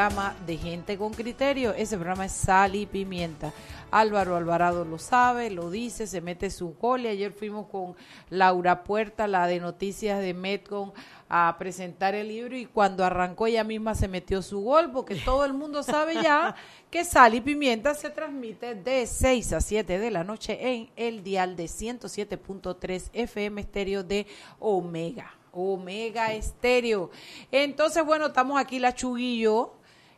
Programa de Gente con Criterio. Ese programa es Sal y Pimienta. Álvaro Alvarado lo sabe, lo dice, se mete su gol. Y ayer fuimos con Laura Puerta, la de Noticias de Metcon, a presentar el libro. Y cuando arrancó, ella misma se metió su gol, porque todo el mundo sabe ya que Sal y Pimienta se transmite de 6 a 7 de la noche en el dial de 107.3 FM estéreo de Omega. Omega Estéreo. Entonces, bueno, estamos aquí la Chuguillo.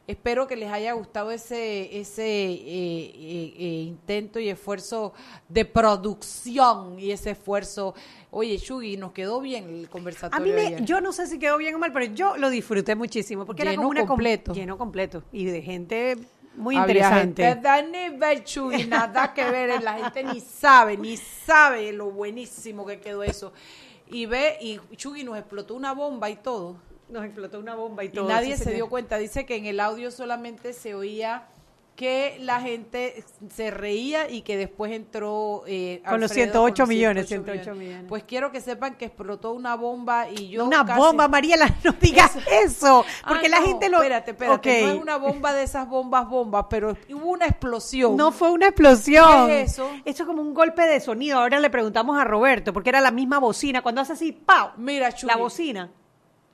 Espero que les haya gustado ese, ese eh, eh, eh, intento y esfuerzo de producción y ese esfuerzo. Oye, Chugi, nos quedó bien el conversatorio. A mí me, yo no sé si quedó bien o mal, pero yo lo disfruté muchísimo porque era como una completo. lleno completo y de gente muy interesante. Gente Chugi, nada que ver, la gente ni sabe, ni sabe lo buenísimo que quedó eso y ve, y Chugi nos explotó una bomba y todo. Nos explotó una bomba y todo. Y nadie se dio cuenta. Dice que en el audio solamente se oía que la gente se reía y que después entró eh, con, los 108 millones, 108 millones. Pues quiero que sepan que explotó una bomba y yo una bomba, Mariela, no digas eso, porque la gente lo Espérate, espérate, no es una bomba de esas bombas bombas, pero hubo una explosión. No fue una explosión. ¿Qué es eso? Eso es como un golpe de sonido. Ahora le preguntamos a Roberto, porque era la misma bocina, cuando hace así, ¡pau! Mira, Chugui. La bocina.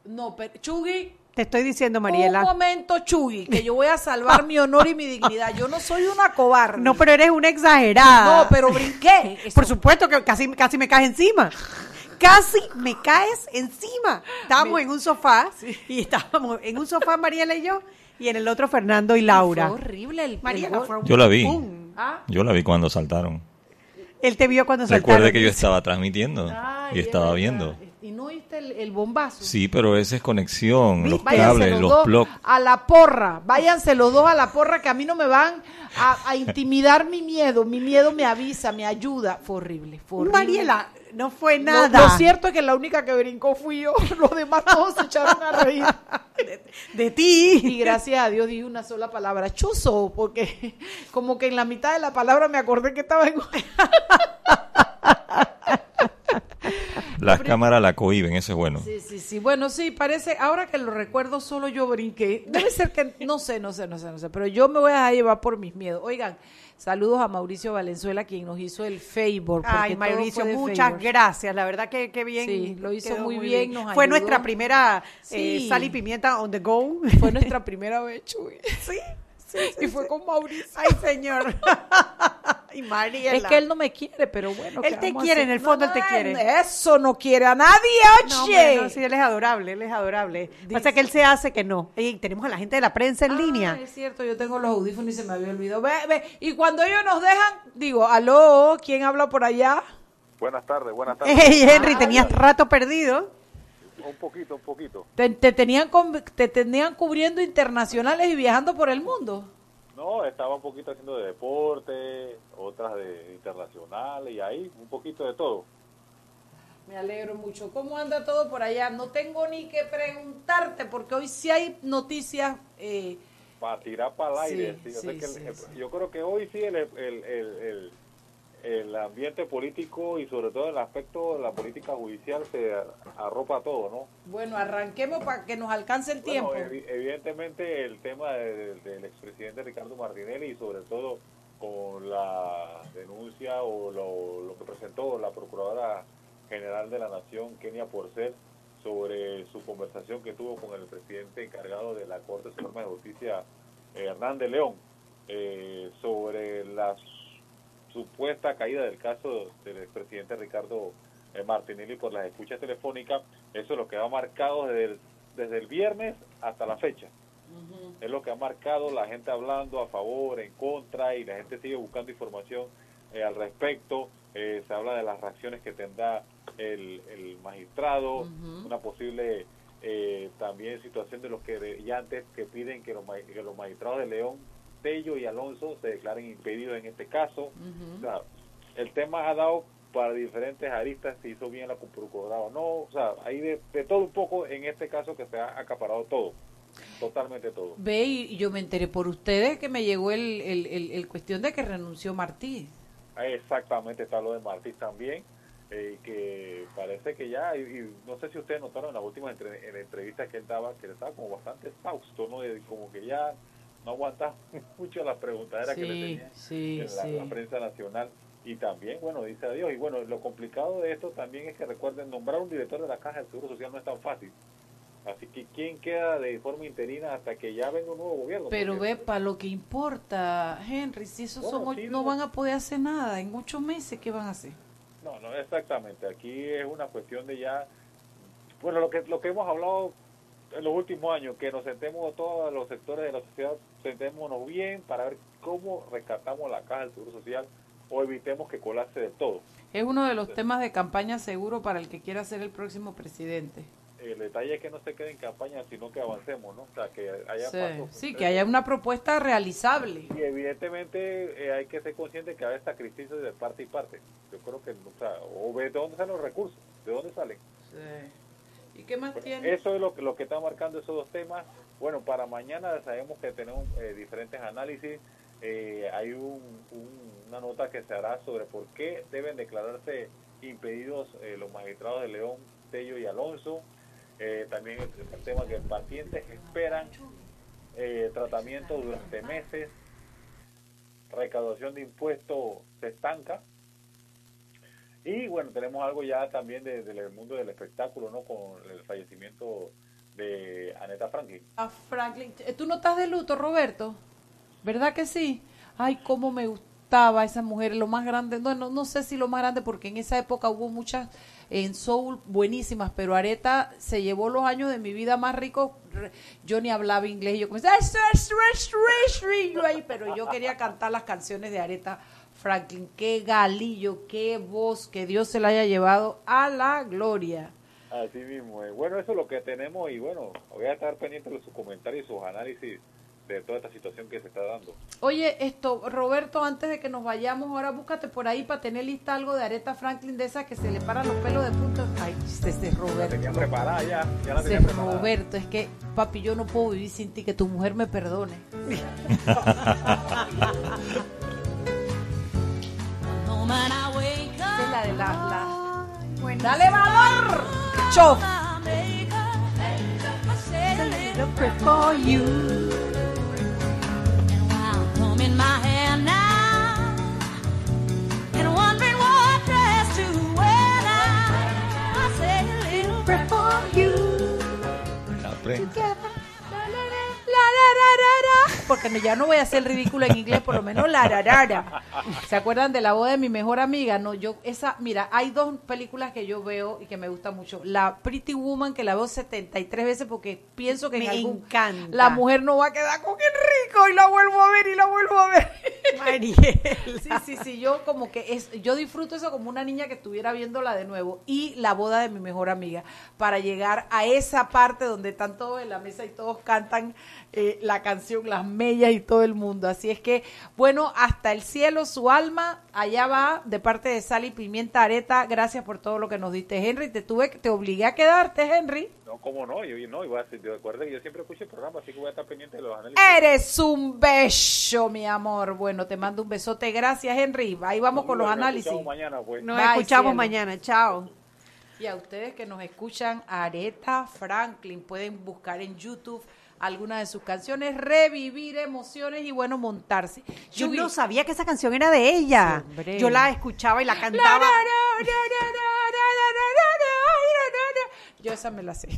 No, pero Chugui te estoy diciendo, Mariela. Un momento, Chuy, que yo voy a salvar mi honor y mi dignidad. Yo no soy una cobarde. No, pero eres una exagerada. No, pero brinqué. Por supuesto que casi, casi me caes encima. Casi me caes encima. Estábamos en un sofá y estábamos en un sofá Mariela y yo y en el otro Fernando y Laura. Fue horrible el Mariela, Yo la vi. ¿Ah? Yo la vi cuando saltaron. Él te vio cuando saltaron. Recuerde que yo estaba transmitiendo y estaba viendo oíste el, bombazo. Sí, pero esa es conexión, los cables, los, bloques. A la porra, váyanse los dos a la porra que a mí no me van a, intimidar mi miedo. Mi miedo me avisa, me ayuda. Fue horrible, fue horrible. Mariela, no fue nada. Lo, cierto es que la única que brincó fui yo. Los demás todos se echaron a reír. De, ti. Y gracias a Dios dije una sola palabra, chuzo, porque como que en la mitad de la palabra me acordé que estaba en... Las cámaras la cohiben, eso es bueno. Sí, sí, sí. Bueno, sí, parece, ahora que lo recuerdo, solo yo brinqué. Debe ser que, no sé, no sé, no sé, no sé, pero yo me voy a llevar por mis miedos. Oigan, saludos a Mauricio Valenzuela, quien nos hizo el favor. Ay, Mauricio, muchas gracias. La verdad que, que bien. Sí, lo hizo muy bien. Fue nuestra primera eh, sal y pimienta on the go. Fue nuestra primera vez, Chuy. Sí y fue con Mauricio. Ay, señor. y. Es que él no me quiere, pero bueno. Él te quiere, en el fondo él te quiere. Eso no quiere a nadie, oye. No, sí, él es adorable, él es adorable. Pasa que él se hace que no. Y tenemos a la gente de la prensa en línea. Es cierto, yo tengo los audífonos y se me había olvidado. Ve, ve. Y cuando ellos nos dejan, digo, aló, ¿quién habla por allá? Buenas tardes, buenas tardes. Hey, Henry, tenías rato perdido un poquito, un poquito. ¿Te, tenían, te tenían cubriendo internacionales y viajando por el mundo? No, estaba un poquito haciendo de deporte, otras de internacionales y ahí un poquito de todo. Me alegro mucho. ¿Cómo anda todo por allá? No tengo ni que preguntarte porque hoy sí hay noticias. Eh, para tirar para el aire. yo, creo que hoy sí el, el el ambiente político y sobre todo el aspecto de la política judicial se arropa todo, ¿no? Bueno, arranquemos para que nos alcance el tiempo. evidentemente el tema del expresidente Ricardo Martinelli y sobre todo con la denuncia o lo, que presentó la Procuradora General de la Nación, Kenia Porcel, sobre su conversación que tuvo con el presidente encargado de la Corte Suprema de Justicia, Hernández León, eh, sobre las supuesta caída del caso del expresidente Ricardo eh, Martinelli por las escuchas telefónicas, eso es lo que ha marcado desde el, desde el viernes hasta la fecha. Es lo que ha marcado la gente hablando a favor, en contra, y la gente sigue buscando información eh, al respecto. Eh, se habla de las reacciones que tendrá el, magistrado, una posible eh, también situación de los que ya antes que piden que los, que los magistrados de León, Tello y Alonso se declaren impedidos en este caso. el tema ha dado para diferentes aristas si hizo bien la procuradora o no, o sea, hay de, todo un poco en este caso que se ha acaparado todo, totalmente todo. Ve, y yo me enteré por ustedes que me llegó el, el, el, cuestión de que renunció Martí. Exactamente, está lo de Martí también, eh, que parece que ya, y, no sé si ustedes notaron en la última entre, en entrevista que él daba, que él estaba como bastante exhausto, ¿no? De, como que ya no aguanta mucho las preguntaderas que le tenía en la prensa nacional y también, bueno, dice adiós. Y bueno, lo complicado de esto también es que recuerden, nombrar un director de la Caja del Seguro Social no es tan fácil. Así que ¿quién queda de forma interina hasta que ya venga un nuevo gobierno? Pero ve, para lo que importa, Henry, si esos somos, no van a poder hacer nada, en ocho meses, ¿qué van a hacer? No, no, exactamente. Aquí es una cuestión de ya, bueno, lo que, lo que hemos hablado en los últimos años, que nos sentemos todos los sectores de la sociedad, sentémonos bien para ver cómo rescatamos la Caja del Seguro Social o evitemos que colapse de todo. Es uno de los temas de campaña seguro para el que quiera ser el próximo presidente. El detalle es que no se quede en campaña, sino que avancemos, ¿no? O sea, que haya sí, que haya una propuesta realizable. Y evidentemente eh, hay que ser consciente que hay esta crisis de parte y parte. Yo creo que, o sea, o ve de dónde salen los recursos, de dónde salen. Sí. ¿Y qué más tiene? Eso es lo que, lo que está marcando esos dos temas. Bueno, para mañana sabemos que tenemos eh, diferentes análisis. Eh, hay un una nota que se hará sobre por qué deben declararse impedidos eh, los magistrados de León, Tello y Alonso. También el, tema que pacientes esperan tratamiento durante meses, recaudación de impuestos se estanca. Y bueno, tenemos algo ya también del mundo del espectáculo, ¿no? Con el fallecimiento de Aneta Franklin. A Franklin, ¿tú no estás de luto, Roberto? ¿Verdad que sí? Ay, cómo me gusta estaba esa mujer, lo más grande, no, no, sé si lo más grande, porque en esa época hubo muchas en soul buenísimas, pero Areta se llevó los años de mi vida más ricos. Yo ni hablaba inglés, yo comencé, pero yo quería cantar las canciones de Areta Franklin. Qué galillo, qué voz, que Dios se la haya llevado a la gloria. Así mismo, bueno, eso es lo que tenemos y bueno, voy a estar pendiente de sus comentarios y sus análisis de toda esta situación que se está dando. Oye, esto, Roberto, antes de que nos vayamos, ahora búscate por ahí para tener lista algo de Aretha Franklin de esa que se le paran los pelos de punta. Ay, ese Roberto. La tenía preparada ya, ya la tenía preparada. Roberto, es que, papi, yo no puedo vivir sin ti, que tu mujer me perdone. es la de la... la... ¡Dale valor! ¡Chof! for you. in my hand now and wondering what dress to wear now. I say a little prayer for you. Together. Porque ya no voy a hacer el ridículo en inglés, por lo menos la rarara. ¿Se acuerdan de la voz de mi mejor amiga? No, yo, esa, mira, hay dos películas que yo veo y que me gustan mucho. La Pretty Woman, que la veo 73 veces porque pienso que me encanta. la mujer no va a quedar con Enrico y la vuelvo a ver y la vuelvo a ver. Mariel. Sí, sí, sí, yo como que es, yo disfruto eso como una niña que estuviera viéndola de nuevo. Y la boda de mi mejor amiga, para llegar a esa parte donde están todos en la mesa y todos cantan eh, la canción Las Mellas y todo el mundo. Así es que, bueno, hasta el cielo, su alma, allá va, de parte de Sally Pimienta Areta. Gracias por todo lo que nos diste, Henry. Te tuve, te obligué a quedarte, Henry. No, cómo no, yo no, iba a decir, recuerda que yo siempre escucho el programa, así que voy a estar pendiente de los análisis. Eres un beso, mi amor. Bueno, te mando un besote. Gracias, Henry. Ahí vamos con los análisis. Nos mañana, pues. Nos escuchamos mañana. Chao. Y a ustedes que nos escuchan, Areta Franklin, pueden buscar en YouTube algunas de sus canciones, revivir emociones y bueno, montarse. Yo no sabía que esa canción era de ella. Yo la escuchaba y la cantaba. Yo esa me la sé.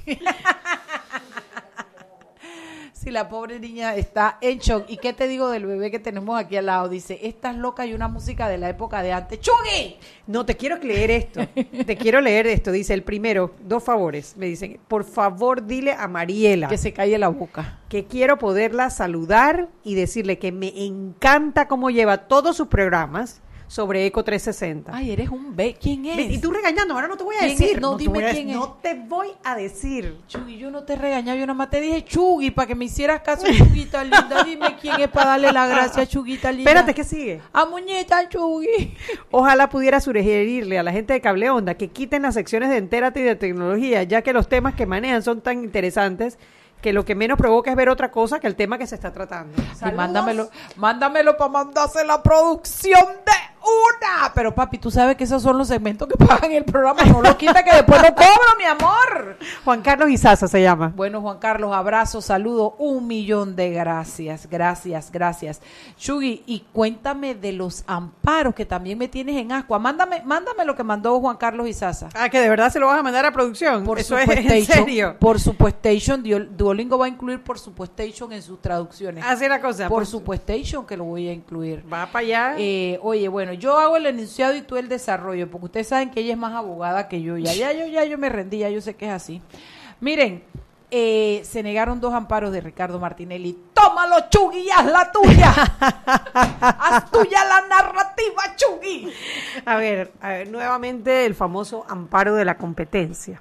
Si la pobre niña está en shock. ¿Y qué te digo del bebé que tenemos aquí al lado? Dice, estás loca y una música de la época de antes. ¡Chugui! No, te quiero leer esto. te quiero leer esto. Dice, el primero, dos favores. Me dicen, por favor, dile a Mariela. Que se calle la boca. Que quiero poderla saludar y decirle que me encanta cómo lleva todos sus programas sobre Eco 360. Ay, eres un B. ¿Quién es? Y tú regañando, ahora no te voy a decir. No, dime quién es. No te voy a decir. Chugui, yo no te he regañado, yo nada más te dije Chugui para que me hicieras caso, Chuguita linda. Dime quién es para darle la gracia, Chuguita linda. Espérate, ¿qué sigue? A muñeca, Chugui. Ojalá pudiera sugerirle a la gente de Cable Onda que quiten las secciones de Entérate y de tecnología, ya que los temas que manejan son tan interesantes que lo que menos provoca es ver otra cosa que el tema que se está tratando. Y mándamelo, mándamelo para mandarse la producción de una. Pero papi, tú sabes que esos son los segmentos que pagan el programa. No lo quita que después lo cobro, mi amor. Juan Carlos Izaza se llama. Bueno, Juan Carlos, abrazo, saludo, un millón de gracias, gracias, gracias. Chugi, y cuéntame de los amparos que también me tienes en Ascua. Mándame, mándame lo que mandó Juan Carlos Izaza. Ah, que de verdad se lo vas a mandar a producción. Por Eso es en serio. Por supuestation, Duolingo va a incluir por supuestation en sus traducciones. Así la cosa. Por, por supuestation que lo voy a incluir. Va para allá. Eh, oye, bueno, yo hago el enunciado y tú el desarrollo, porque ustedes saben que ella es más abogada que yo. Ya, ya, yo, ya yo me rendí, ya yo sé que es así. Miren, eh, se negaron dos amparos de Ricardo Martinelli. Tómalo, Chugui, haz la tuya. haz tuya la narrativa, Chugui. A ver, a ver, nuevamente el famoso amparo de la competencia.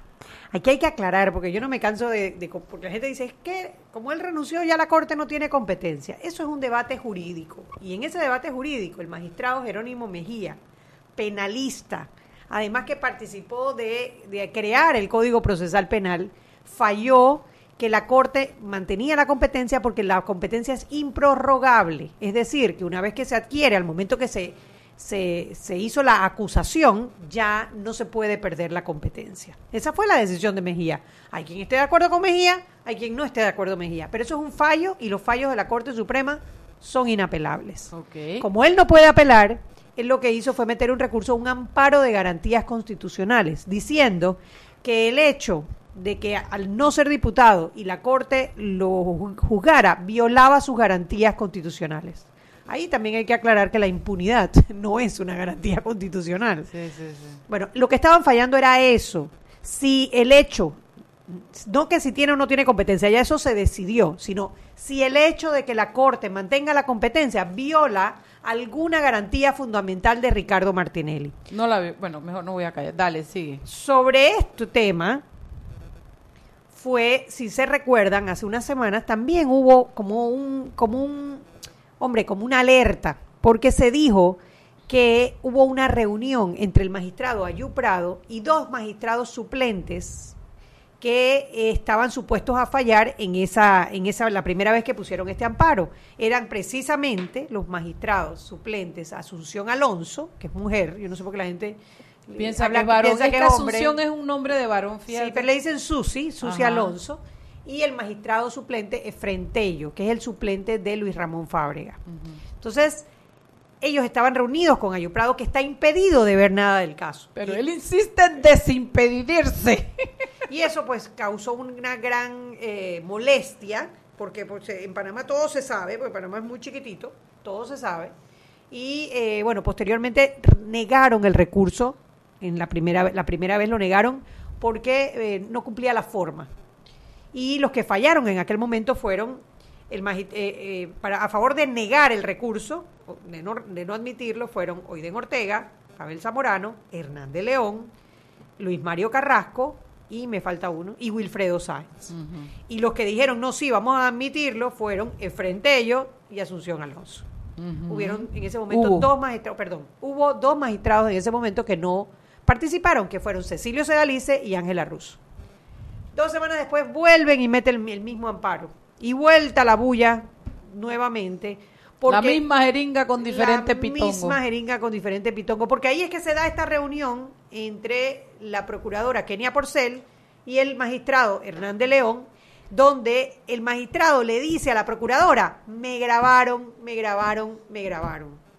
Aquí hay que aclarar, porque yo no me canso de, Porque la gente dice, es que como él renunció, ya la Corte no tiene competencia. Eso es un debate jurídico. Y en ese debate jurídico, el magistrado Jerónimo Mejía, penalista, además que participó de, de crear el Código Procesal Penal, falló que la Corte mantenía la competencia porque la competencia es improrrogable. Es decir, que una vez que se adquiere, al momento que se se, se, hizo la acusación, ya no se puede perder la competencia. Esa fue la decisión de Mejía. Hay quien esté de acuerdo con Mejía, hay quien no esté de acuerdo con Mejía. Pero eso es un fallo y los fallos de la Corte Suprema son inapelables. Como él no puede apelar, él lo que hizo fue meter un recurso, un amparo de garantías constitucionales, diciendo que el hecho de que al no ser diputado y la Corte lo juzgara, violaba sus garantías constitucionales. Ahí también hay que aclarar que la impunidad no es una garantía constitucional. Bueno, lo que estaban fallando era eso. Si el hecho, no que si tiene o no tiene competencia, ya eso se decidió, sino si el hecho de que la Corte mantenga la competencia viola alguna garantía fundamental de Ricardo Martinelli. No la veo, bueno, mejor no voy a callar. Dale, sigue. Sobre este tema fue, si se recuerdan, hace unas semanas también hubo como un como un hombre, como una alerta, porque se dijo que hubo una reunión entre el magistrado Ayú Prado y dos magistrados suplentes que eh, estaban supuestos a fallar en esa, en esa, la primera vez que pusieron este amparo. Eran precisamente los magistrados suplentes Asunción Alonso, que es mujer, yo no sé por qué la gente piensa que es varón, piensa que, Asunción es un nombre de varón, fíjate. Sí, pero le dicen Susi, Susi Alonso y el magistrado suplente es Frentello, que es el suplente de Luis Ramón Fábrega. Entonces, ellos estaban reunidos con Ayo Prado, que está impedido de ver nada del caso. Pero él insiste en desimpedirse. Y eso pues causó una gran eh, molestia, porque pues, en Panamá todo se sabe, porque Panamá es muy chiquitito, todo se sabe. Y eh, bueno, posteriormente negaron el recurso, en la primera, la primera vez lo negaron porque eh, no cumplía la forma y los que fallaron en aquel momento fueron el eh, eh, para, a favor de negar el recurso, de no, de no admitirlo, fueron Oiden Ortega, Abel Zamorano, Hernández León, Luis Mario Carrasco y me falta uno, y Wilfredo Sáenz. Y los que dijeron no, sí, vamos a admitirlo, fueron Efrentello y Asunción Alonso. Hubieron en ese momento dos magistrados, perdón, hubo dos magistrados en ese momento que no participaron, que fueron Cecilio Sedalice y Ángela Russo. Dos semanas después vuelven y meten el, mismo amparo. Y vuelta la bulla nuevamente. la misma jeringa con diferente pitongo. La misma jeringa con diferente pitongo. Porque ahí es que se da esta reunión entre la procuradora Kenia Porcel y el magistrado Hernández León, donde el magistrado le dice a la procuradora, me grabaron, me grabaron, me grabaron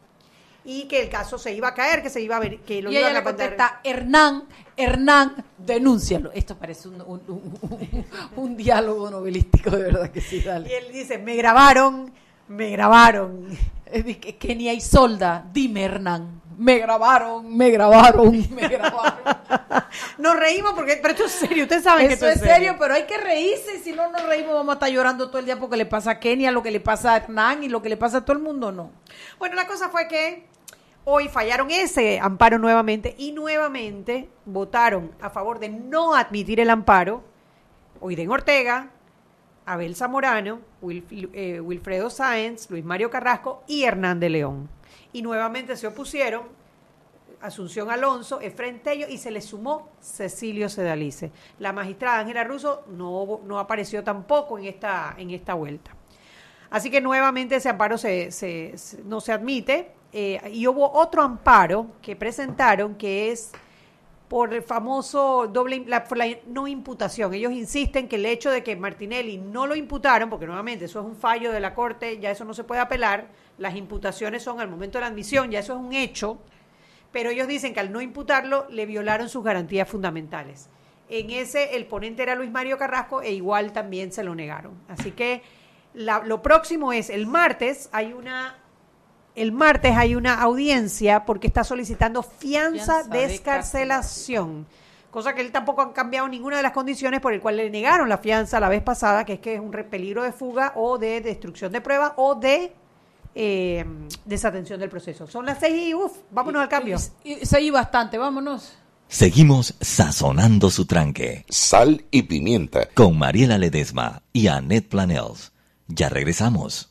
y que el caso se iba a caer, que se iba a ver, que lo y ella le contesta, Hernán, Hernán, denúncialo. Esto parece un, diálogo novelístico, de verdad que sí, dale. Y él dice, me grabaron, me grabaron. Hay solda, dime Hernán. Me grabaron, me grabaron, me grabaron. nos reímos porque, pero esto es serio, ustedes saben que esto es serio. pero hay que reírse, si no nos reímos vamos a estar llorando todo el día porque le pasa a Kenia, lo que le pasa a Hernán y lo que le pasa a todo el mundo, no. Bueno, la cosa fue que Hoy fallaron ese amparo nuevamente y nuevamente votaron a favor de no admitir el amparo Oiden Ortega, Abel Zamorano, eh, Wilfredo Sáenz, Luis Mario Carrasco y Hernán de León. Y nuevamente se opusieron Asunción Alonso, Efren Tello y se le sumó Cecilio Sedalice. La magistrada Ángela Russo no, no apareció tampoco en esta, en esta vuelta. Así que nuevamente ese amparo se, no se admite. Eh, y hubo otro amparo que presentaron que es por el famoso doble la, la no imputación. Ellos insisten que el hecho de que Martinelli no lo imputaron, porque nuevamente eso es un fallo de la Corte, ya eso no se puede apelar, las imputaciones son al momento de la admisión, ya eso es un hecho, pero ellos dicen que al no imputarlo le violaron sus garantías fundamentales. En ese el ponente era Luis Mario Carrasco e igual también se lo negaron. Así que lo próximo es el martes hay una el martes hay una audiencia porque está solicitando fianza, de escarcelación, cosa que él tampoco ha cambiado ninguna de las condiciones por el cual le negaron la fianza la vez pasada, que es que es un peligro de fuga o de destrucción de prueba o de eh, desatención del proceso. Son las seis y uff, vámonos al cambio. Seguí bastante, vámonos. Seguimos sazonando su tranque. Sal y pimienta. Con Mariela Ledesma y Annette Planels. Ya regresamos.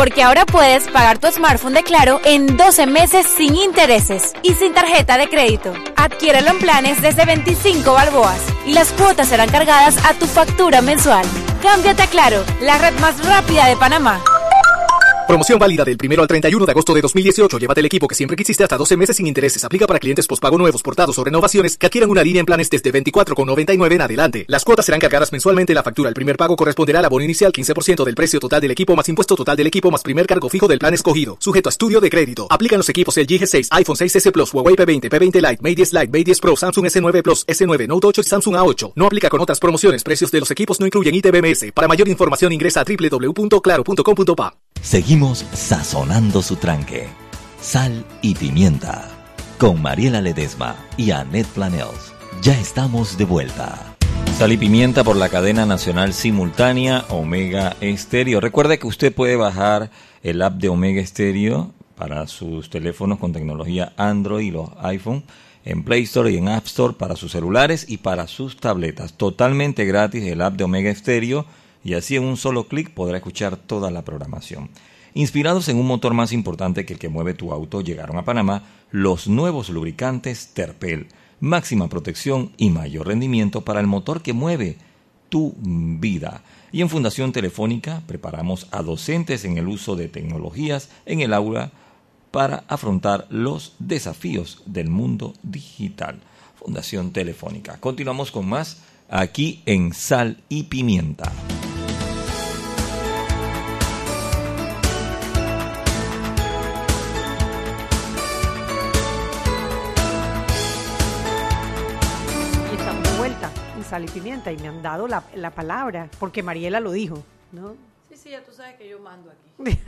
Porque ahora puedes pagar tu smartphone de Claro en 12 meses sin intereses y sin tarjeta de crédito. Adquiérelo en planes desde 25 balboas y las cuotas serán cargadas a tu factura mensual. Cámbiate a Claro, la red más rápida de Panamá. Promoción válida del 1 al 31 de agosto de 2018. Llévate el equipo que siempre quisiste hasta 12 meses sin intereses. Aplica para clientes pospago nuevos, portados o renovaciones que adquieran una línea en planes desde 24,99 en adelante. Las cuotas serán cargadas mensualmente en la factura. El primer pago corresponderá al abono inicial 15% del precio total del equipo más impuesto total del equipo más primer cargo fijo del plan escogido. Sujeto a estudio de crédito. Aplican los equipos el G6, iPhone 6S Plus, Huawei P20, P20 Lite, Mate 10 Lite, Mate 10 Pro, Samsung S9 Plus, S9 Note 8 y Samsung A8. No aplica con otras promociones. Precios de los equipos no incluyen ITBMS. Para mayor información ingresa a www.claro.com.pa. Seguimos sazonando su tranque. Sal y pimienta. Con Mariela Ledesma y Annette Planels. Ya estamos de vuelta. Sal y pimienta por la cadena nacional simultánea Omega Estéreo. Recuerde que usted puede bajar el app de Omega Estéreo para sus teléfonos con tecnología Android y los iPhone en Play Store y en App Store para sus celulares y para sus tabletas. Totalmente gratis el app de Omega Estéreo y así en un solo clic podrá escuchar toda la programación. Inspirados en un motor más importante que el que mueve tu auto, llegaron a Panamá los nuevos lubricantes Terpel, máxima protección y mayor rendimiento para el motor que mueve tu vida. Y en Fundación Telefónica preparamos a docentes en el uso de tecnologías en el aula para afrontar los desafíos del mundo digital. Fundación Telefónica. Continuamos con más aquí en Sal y Pimienta. Sal y pimienta y me han dado la, la palabra, porque Mariela lo dijo, ¿no? Sí, sí, ya tú sabes que yo mando aquí.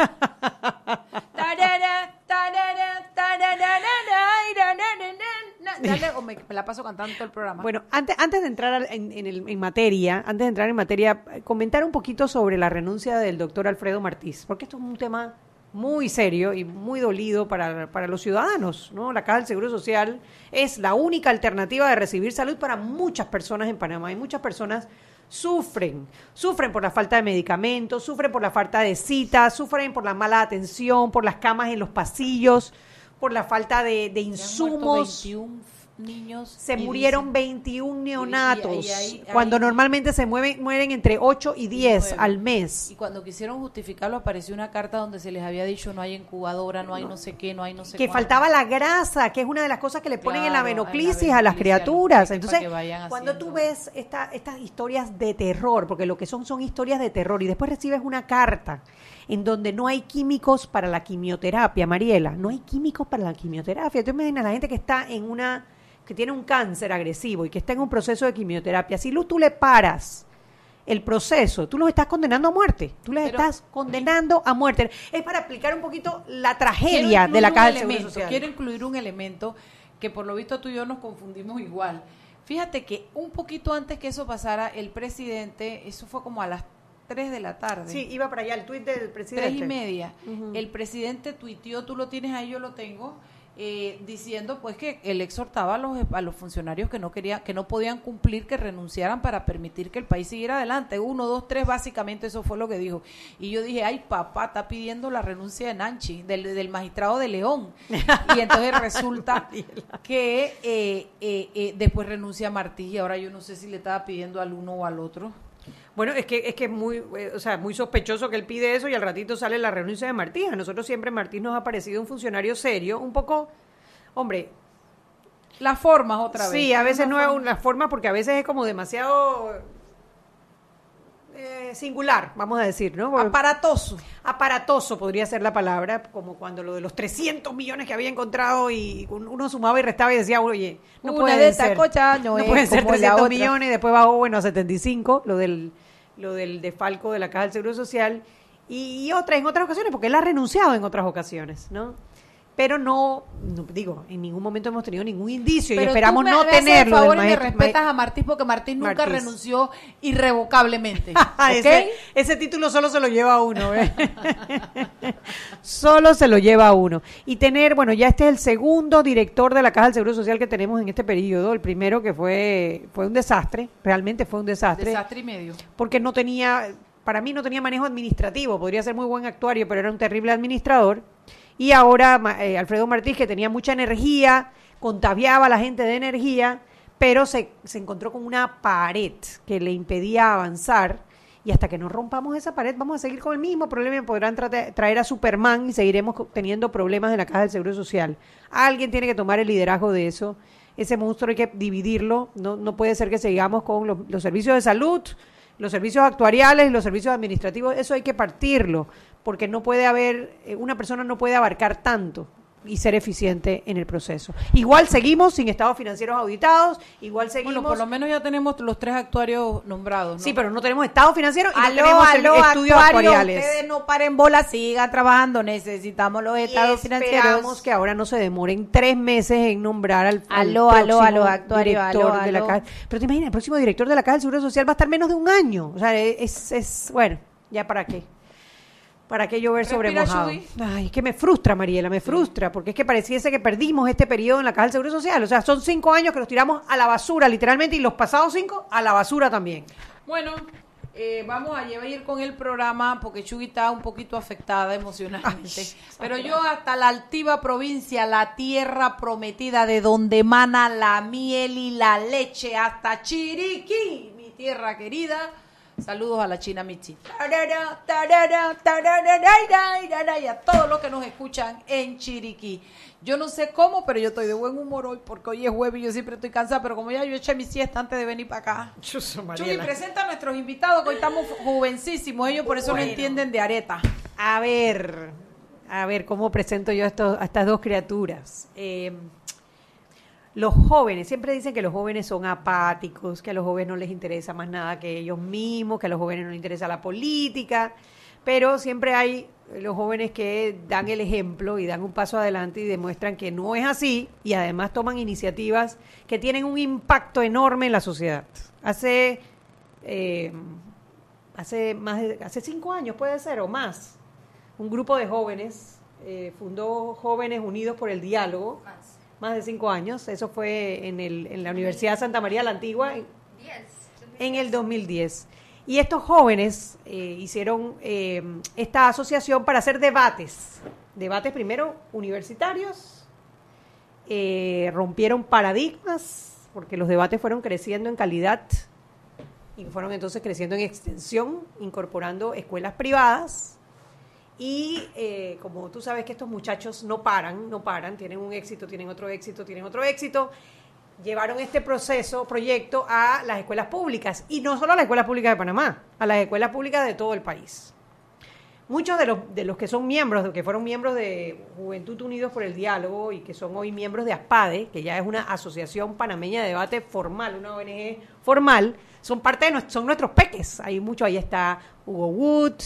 Dale, o me, la paso cantando todo el programa. Bueno, antes, antes de entrar en, en, el, en, materia, antes de entrar en materia, comentar un poquito sobre la renuncia del doctor Alfredo Martís, porque esto es un tema muy serio y muy dolido para, para, los ciudadanos. ¿no? La Caja del Seguro Social es la única alternativa de recibir salud para muchas personas en Panamá y muchas personas sufren, sufren por la falta de medicamentos, sufren por la falta de citas, sufren por la mala atención, por las camas en los pasillos, por la falta de, de insumos niños. Se murieron dicen- 21 neonatos, y ahí- cuando ahí- normalmente se mueven, mueren entre 8 y 10 nueve. al mes. Y cuando quisieron justificarlo apareció una carta donde se les había dicho no hay incubadora, no hay no sé qué, no hay no sé que cuánto. faltaba la grasa, que es una de las cosas que le ponen en la Claro, en la venoclisis a las criaturas. Entonces, que cuando tú ves esta, estas historias de terror, porque lo que son son historias de terror, y después recibes una carta en donde no hay químicos para la quimioterapia, Mariela, no hay químicos para la quimioterapia. Tú imaginas la gente que está en una, que tiene un cáncer agresivo y que está en un proceso de quimioterapia, si tú le paras el proceso, tú los estás condenando a muerte, tú les Pero- estás condenando a muerte. Es para explicar un poquito la tragedia de la caja del Seguro elemento, Social. Quiero incluir un elemento que por lo visto tú y yo nos confundimos igual. Fíjate que un poquito antes que eso pasara, el presidente, eso fue como a las 3 de la tarde. Sí, iba para allá el tuit del presidente. Tres y media. El presidente tuiteó, tú lo tienes ahí, yo lo tengo, eh, diciendo pues que él exhortaba a los, a los funcionarios que no querían, que no podían cumplir, que renunciaran para permitir que el país siguiera adelante. Uno, dos, tres, básicamente eso fue lo que dijo. Y yo dije, ay papá, está pidiendo la renuncia de Nanchi, del, del magistrado de León. Y entonces resulta que eh, eh, eh, después renuncia Martí y ahora yo no sé si le estaba pidiendo al uno o al otro. Bueno, es que es que es muy, eh, o sea, muy sospechoso que él pide eso y al ratito sale la renuncia de Martí. A nosotros siempre Martí nos ha parecido un funcionario serio, un poco, hombre, Las formas otra vez. sí, a veces no es una forma porque a veces es como demasiado eh, singular, vamos a decir, ¿no? Porque- aparatoso. aparatoso podría ser la palabra, como cuando lo de los 300 millones que había encontrado y un- uno sumaba y restaba y decía, oye, no Una pueden de ser, cochas no no pueden ser como la 300 otra. millones, después bajó, bueno, a 75, lo del, lo del defalco de la Caja del Seguro Social, y, y otra, en otras ocasiones, porque él ha renunciado en otras ocasiones, ¿no? Pero no, no, digo, en ningún momento hemos tenido ningún indicio y esperamos tú me- no tenerlo. del favor y me respetas a Martí porque Martín nunca Martís. renunció irrevocablemente. Ah, ¿ok? ese, ese título solo se lo lleva a uno. ¿eh? solo se lo lleva a uno. Y tener, bueno, ya este es el segundo director de la Caja del Seguro Social que tenemos en este periodo. El primero que fue, fue un desastre, realmente fue un desastre, Desastre y medio. porque no tenía, para mí no tenía manejo administrativo, podría ser muy buen actuario, pero era un terrible administrador. Y ahora eh, Alfredo Martí, que tenía mucha energía, contagiaba a la gente de energía, pero se, se encontró con una pared que le impedía avanzar. Y hasta que no rompamos esa pared, vamos a seguir con el mismo problema podrán traer a Superman y seguiremos teniendo problemas en la caja del Seguro Social. Alguien tiene que tomar el liderazgo de eso. Ese monstruo hay que dividirlo. No, no puede ser que sigamos con los, los servicios de salud, los servicios actuariales y los servicios administrativos. Eso hay que partirlo, porque no puede haber, eh, una persona no puede abarcar tanto y ser eficiente en el proceso. Igual seguimos sin estados financieros auditados, igual seguimos... Bueno, por lo menos ya tenemos los tres actuarios nombrados. ¿no? Sí, pero no tenemos estados financieros y no Aló, tenemos aló, estudios actuarios, actuariales. ustedes no paren bola, sigan trabajando, necesitamos los Y estados esperamos financieros. que ahora no se demoren tres meses en nombrar al, al Aló, aló, próximo aló, actuario, director aló, de la aló. caja. Pero te imaginas, el próximo director de la Caja del Seguro Social va a estar menos de un año. O sea, es, es bueno, ya para qué. ¿Para qué llover sobre mojado? Ay, es que me frustra, Mariela, me frustra, porque es que pareciese que perdimos este periodo en la Caja del Seguro Social. O sea, son cinco años que los tiramos a la basura, literalmente, y los pasados cinco a la basura también. Bueno, eh, vamos a llevar ir con el programa porque Chugi está un poquito afectada emocionalmente. Pero yo hasta la altiva provincia, la tierra prometida de donde emana la miel y la leche, hasta Chiriquí, mi tierra querida. Saludos a la China Michi. Y a todos los que nos escuchan en Chiriquí. Yo no sé cómo, pero yo estoy de buen humor hoy porque hoy es jueves y yo siempre estoy cansada. Pero como ya yo eché mi siesta antes de venir para acá. Chuy, presenta a nuestros invitados, que hoy estamos jovencísimos. Ellos por eso no entienden de areta. A ver, a ver, ¿cómo presento yo a, estos- a estas dos criaturas? Eh, los jóvenes, siempre dicen que los jóvenes son apáticos, que a los jóvenes no les interesa más nada que ellos mismos, que a los jóvenes no les interesa la política, pero siempre hay los jóvenes que dan el ejemplo y dan un paso adelante y demuestran que no es así y además toman iniciativas que tienen un impacto enorme en la sociedad. Hace, eh, hace, más de- hace cinco años puede ser o más, un grupo de jóvenes eh, fundó Jóvenes Unidos por el Diálogo, de cinco años, eso fue en, el, en la Universidad Santa María la Antigua, en, en el 2010. Y estos jóvenes eh, hicieron eh, esta asociación para hacer debates, debates primero universitarios eh, rompieron paradigmas, porque los debates fueron creciendo en calidad y fueron entonces creciendo en extensión, incorporando escuelas privadas. Y eh, como tú sabes que estos muchachos no paran, no paran, tienen un éxito, tienen otro éxito, tienen otro éxito, llevaron este proceso, proyecto a las escuelas públicas. Y no solo a las escuelas públicas de Panamá, a las escuelas públicas de todo el país. Muchos de los, de los que son miembros, que fueron miembros de Juventud Unidos por el Diálogo y que son hoy miembros de ASPADE, que ya es una asociación panameña de debate formal, una ONG formal, son parte de nuestros, son nuestros peques. Hay mucho, ahí está Hugo Wood,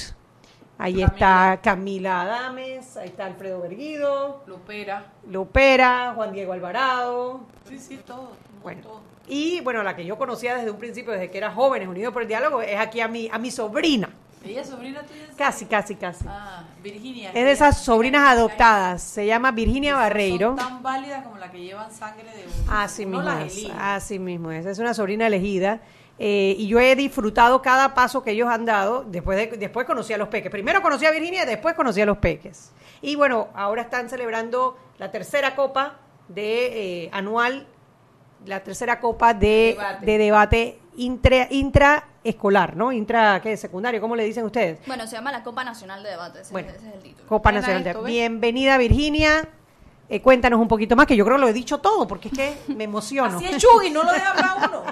ahí está Camila Adames, ahí está Alfredo Berguido, Lupera. Lupera, Juan Diego Alvarado, Sí, sí, todo. bueno, todo. y bueno, la que yo conocía desde un principio, desde que era Jóvenes Unidos por el Diálogo, es aquí a mi, a mi sobrina. ¿Ella es sobrina tuya? Casi, casi, casi. Ah, Virginia. Es de esas sobrinas adoptadas. Se llama Virginia Esas Barreiro. Son tan válidas como las que llevan sangre de uno. Así No mismo las es. Así mismo es. Es una sobrina elegida. Eh, y yo he disfrutado cada paso que ellos han dado. Después, de, después conocí a los peques. Primero conocí a Virginia, después conocí a los peques. Y bueno, ahora están celebrando la tercera copa de eh, anual, la tercera copa de Debate. de debate intra, intraescolar, ¿no? Intra, ¿qué? Secundario, ¿cómo le dicen ustedes? Bueno, se llama la Copa Nacional de Debate, ese, Bueno. ese es el título. Copa Nacional de ¿ves? Bienvenida, Virginia. Eh, cuéntanos un poquito más, que yo creo que lo he dicho todo, porque es que me emociono. Así es Chugui, no lo deja hablar uno.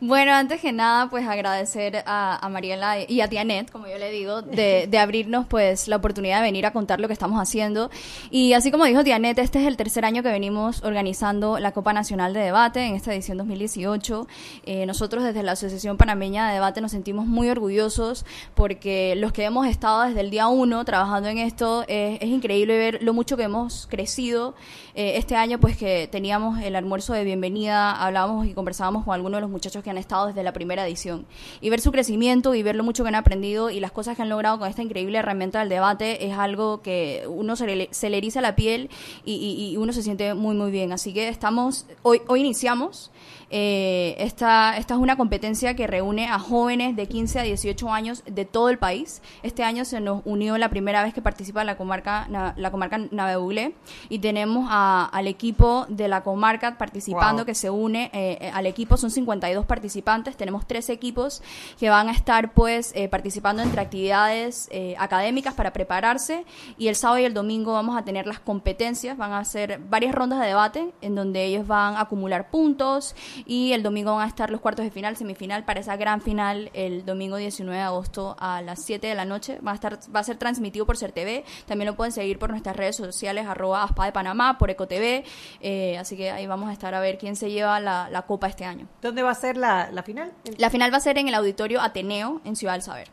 Bueno, antes que nada, pues agradecer a, a Mariela y a Tianet, como yo le digo, de, abrirnos pues la oportunidad de venir a contar lo que estamos haciendo. Y así como dijo Tianet, este es el tercer año que venimos organizando la Copa Nacional de Debate en esta edición 2018. Eh, nosotros desde la Asociación Panameña de Debate nos sentimos muy orgullosos porque los que hemos estado desde el día uno trabajando en esto, eh, es increíble ver lo mucho que hemos crecido. Eh, este año pues que teníamos el almuerzo de bienvenida, hablábamos y conversábamos con algunos de los muchachos que han estado desde la primera edición. Y ver su crecimiento y ver lo mucho que han aprendido y las cosas que han logrado con esta increíble herramienta del debate es algo que uno se le, se le eriza la piel y, y- y uno se siente muy muy bien. Así que estamos, hoy, hoy iniciamos. Eh, esta, esta es una competencia que reúne a jóvenes de 15 a 18 años de todo el país. Este año se nos unió la primera vez que participa la comarca, na- la comarca Navebuglé y tenemos a- al equipo de la comarca participando Wow. que se une eh, eh, al equipo. Son 52 participantes, tenemos tres equipos que van a estar pues eh, participando entre actividades eh, académicas para prepararse y el sábado y el domingo vamos a tener las competencias, van a ser varias rondas de debate en donde ellos van a acumular puntos y el domingo van a estar los cuartos de final, semifinal para esa gran final el domingo 19 de agosto a las 7 de la noche. Va a estar va a ser transmitido por CERTV, también lo pueden seguir por nuestras redes sociales arroba aspa de Panamá, por EcoTV, eh, así que ahí vamos a estar a ver quién se lleva la, la copa este año. ¿Dónde va a ser la, la final? La final va a ser en el auditorio Ateneo en Ciudad del Saber.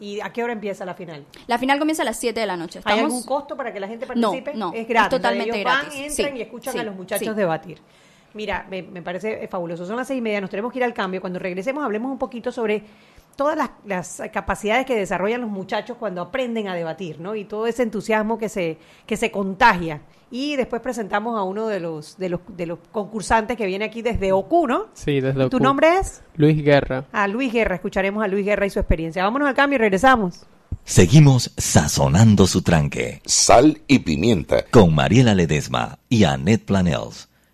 ¿Y a qué hora empieza la final? La final comienza a las 7 de la noche. ¿Hay Estamos- algún costo para que la gente participe? no, es es gratis. totalmente ellos van, gratis. entran Sí, y escuchan sí, a los muchachos sí. debatir. Mira, me, me parece eh, fabuloso. Son las seis y media, nos tenemos que ir al cambio. Cuando regresemos, hablemos un poquito sobre todas las, las capacidades que desarrollan los muchachos cuando aprenden a debatir, ¿no? Y todo ese entusiasmo que se, que se contagia. Y después presentamos a uno de los, de los, de los concursantes que viene aquí desde OCU, ¿no? Sí, desde ¿Tu Ocu. nombre es? Luis Guerra. A Luis Guerra. Escucharemos a Luis Guerra y su experiencia. Vámonos al cambio y regresamos. Seguimos sazonando su tranque. Sal y pimienta. Con Mariela Ledesma y Annette Planels.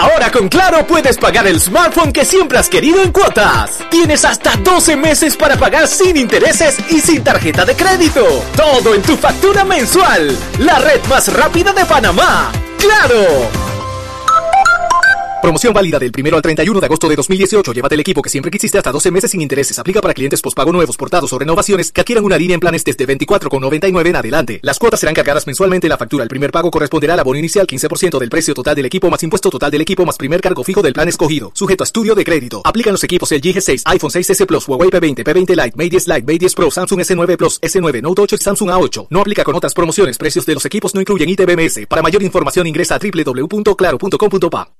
Ahora con Claro puedes pagar el smartphone que siempre has querido en cuotas. Tienes hasta 12 meses para pagar sin intereses y sin tarjeta de crédito. Todo en tu factura mensual. La red más rápida de Panamá. ¡Claro! Promoción válida del 1 al 31 de agosto de 2018. Llévate el equipo que siempre quisiste hasta 12 meses sin intereses. Aplica para clientes pospago nuevos, portados o renovaciones que adquieran una línea en planes desde 24,99 en adelante. Las cuotas serán cargadas mensualmente. La factura, el primer pago corresponderá al abono inicial 15% del precio total del equipo más impuesto total del equipo más primer cargo fijo del plan escogido. Sujeto a estudio de crédito. Aplican los equipos el G6, iPhone 6S Plus, Huawei P20, P20 Lite, Mate 10 Lite, Mate 10 Pro, Samsung S9 Plus, S9 Note 8 y Samsung A8. No aplica con otras promociones. Precios de los equipos no incluyen ITBMS. Para mayor información ingresa a www.claro.com.pa.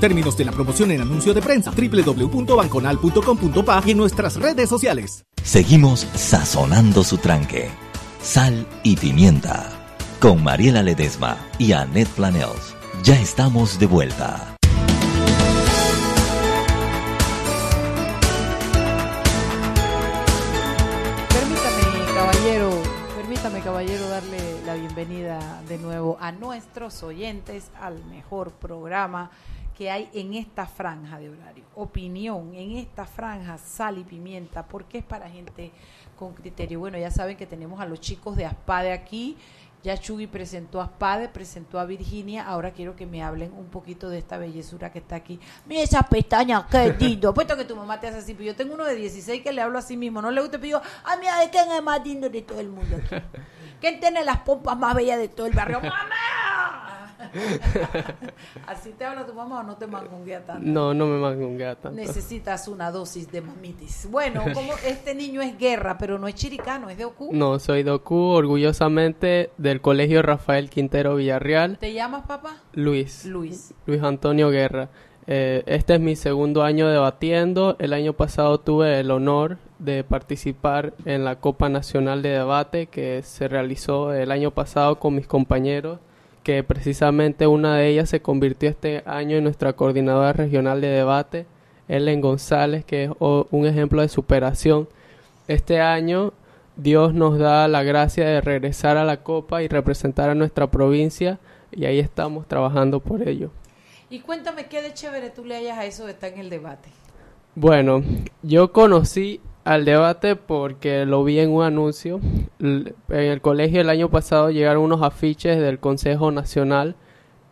términos de la promoción en anuncio de prensa www.banconal.com.pa y en nuestras redes sociales. Seguimos sazonando su tranque. Sal y pimienta. Con Mariela Ledesma y Annette Planels. Ya estamos de vuelta. Permítame, caballero, permítame, caballero, darle la bienvenida de nuevo a nuestros oyentes al mejor programa que hay en esta franja de horario. Opinión en esta franja, sal y pimienta, porque es para gente con criterio. Bueno, ya saben que tenemos a los chicos de Aspade aquí. Ya Chugui presentó a Aspade, presentó a Virginia. Ahora quiero que me hablen un poquito de esta bellezura que está aquí. Mira esas pestañas, qué lindo. Puesto que tu mamá te hace así, pero yo tengo uno de 16 que le hablo así mismo. No le gusta, pero digo, ah, mira, ¿de quién es más lindo de todo el mundo aquí? ¿Quién tiene las pompas más bellas de todo el barrio? ¡Mamá! ¿Así te habla tu mamá o no te mangonguea tanto? No, no me mangonguea tanto. Necesitas una dosis de mamitis. Bueno, como este niño es guerra, pero no es chiricano, es de Ocu. No, soy de Ocu, orgullosamente del Colegio Rafael Quintero Villarreal. ¿Te llamas, papá? Luis. Luis. Luis Antonio Guerra. Eh, este es mi segundo año debatiendo. El año pasado tuve el honor de participar en la Copa Nacional de Debate que se realizó el año pasado con mis compañeros que precisamente una de ellas se convirtió este año en nuestra coordinadora regional de debate, Ellen González, que es un ejemplo de superación. Este año Dios nos da la gracia de regresar a la Copa y representar a nuestra provincia y ahí estamos trabajando por ello. Y cuéntame qué de chévere tú le hayas a eso de estar en el debate. Bueno, yo conocí al debate porque lo vi en un anuncio. En el colegio el año pasado llegaron unos afiches del Consejo Nacional.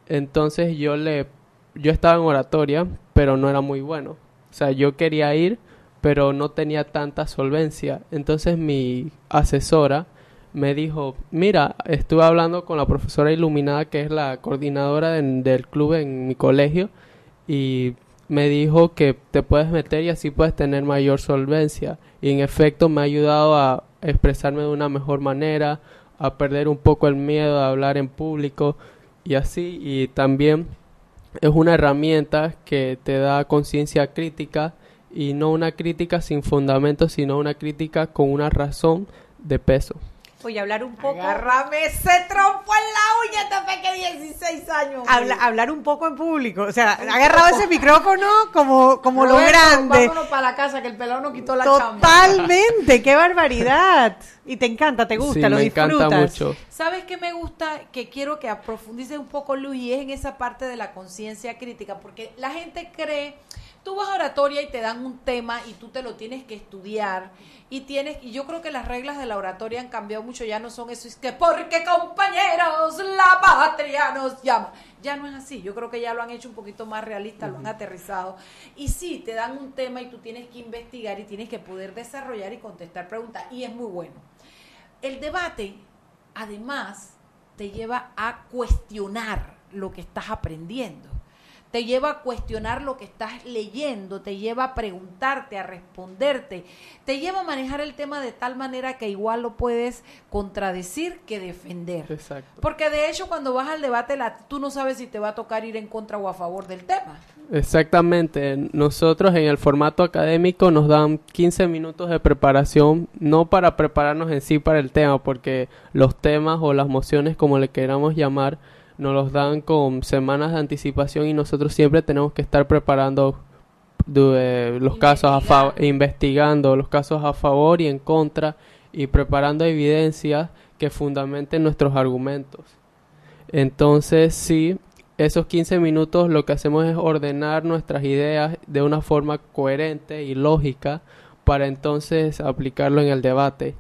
Entonces yo le yo estaba en oratoria, pero no era muy bueno. O sea, yo quería ir, pero no tenía tanta solvencia. Entonces mi asesora me dijo, mira, estuve hablando con la profesora Iluminada, que es la coordinadora del club en mi colegio, y me dijo que te puedes meter y así puedes tener mayor solvencia. Y en efecto me ha ayudado a expresarme de una mejor manera, a perder un poco el miedo a hablar en público y así. Y también es una herramienta que te da conciencia crítica y no una crítica sin fundamento, sino una crítica con una razón de peso. Voy a hablar un poco. Agárrame ese trompo en la puñeta fe que 16 años. Habla- hablar un poco en público. O sea, ha agarrado ese micrófono como, como lo grande. Vámonos para la casa que el pelón nos quitó la chamba. Totalmente, qué barbaridad. Y te encanta, te gusta, Sí, lo me encanta disfrutas. mucho. ¿Sabes qué me gusta? Que quiero que profundices un poco, Luis, y es en esa parte de la conciencia crítica, porque la gente cree, tú vas a oratoria y te dan un tema y tú te lo tienes que estudiar, y tienes, y yo creo que las reglas de la oratoria han cambiado mucho, ya no son eso, es que porque compañeros, la patria nos llama. Ya no es así, yo creo que ya lo han hecho un poquito más realista, lo han aterrizado. Y sí, te dan un tema y tú tienes que investigar y tienes que poder desarrollar y contestar preguntas, y es muy bueno. El debate, además, te lleva a cuestionar lo que estás aprendiendo. Te lleva a cuestionar lo que estás leyendo, te lleva a preguntarte, a responderte, te lleva a manejar el tema de tal manera que igual lo puedes contradecir que defender. Exacto. Porque de hecho cuando vas al debate la- tú no sabes si te va a tocar ir en contra o a favor del tema. Exactamente. Nosotros en el formato académico nos dan 15 minutos de preparación, no para prepararnos en sí para el tema, porque los temas o las mociones, como le queramos llamar, nos los dan con semanas de anticipación y nosotros siempre tenemos que estar preparando de- los casos a favor, investigando los casos a favor y en contra y preparando evidencias que fundamenten nuestros argumentos. Entonces, sí, esos 15 minutos lo que hacemos es ordenar nuestras ideas de una forma coherente y lógica para entonces aplicarlo en el debate.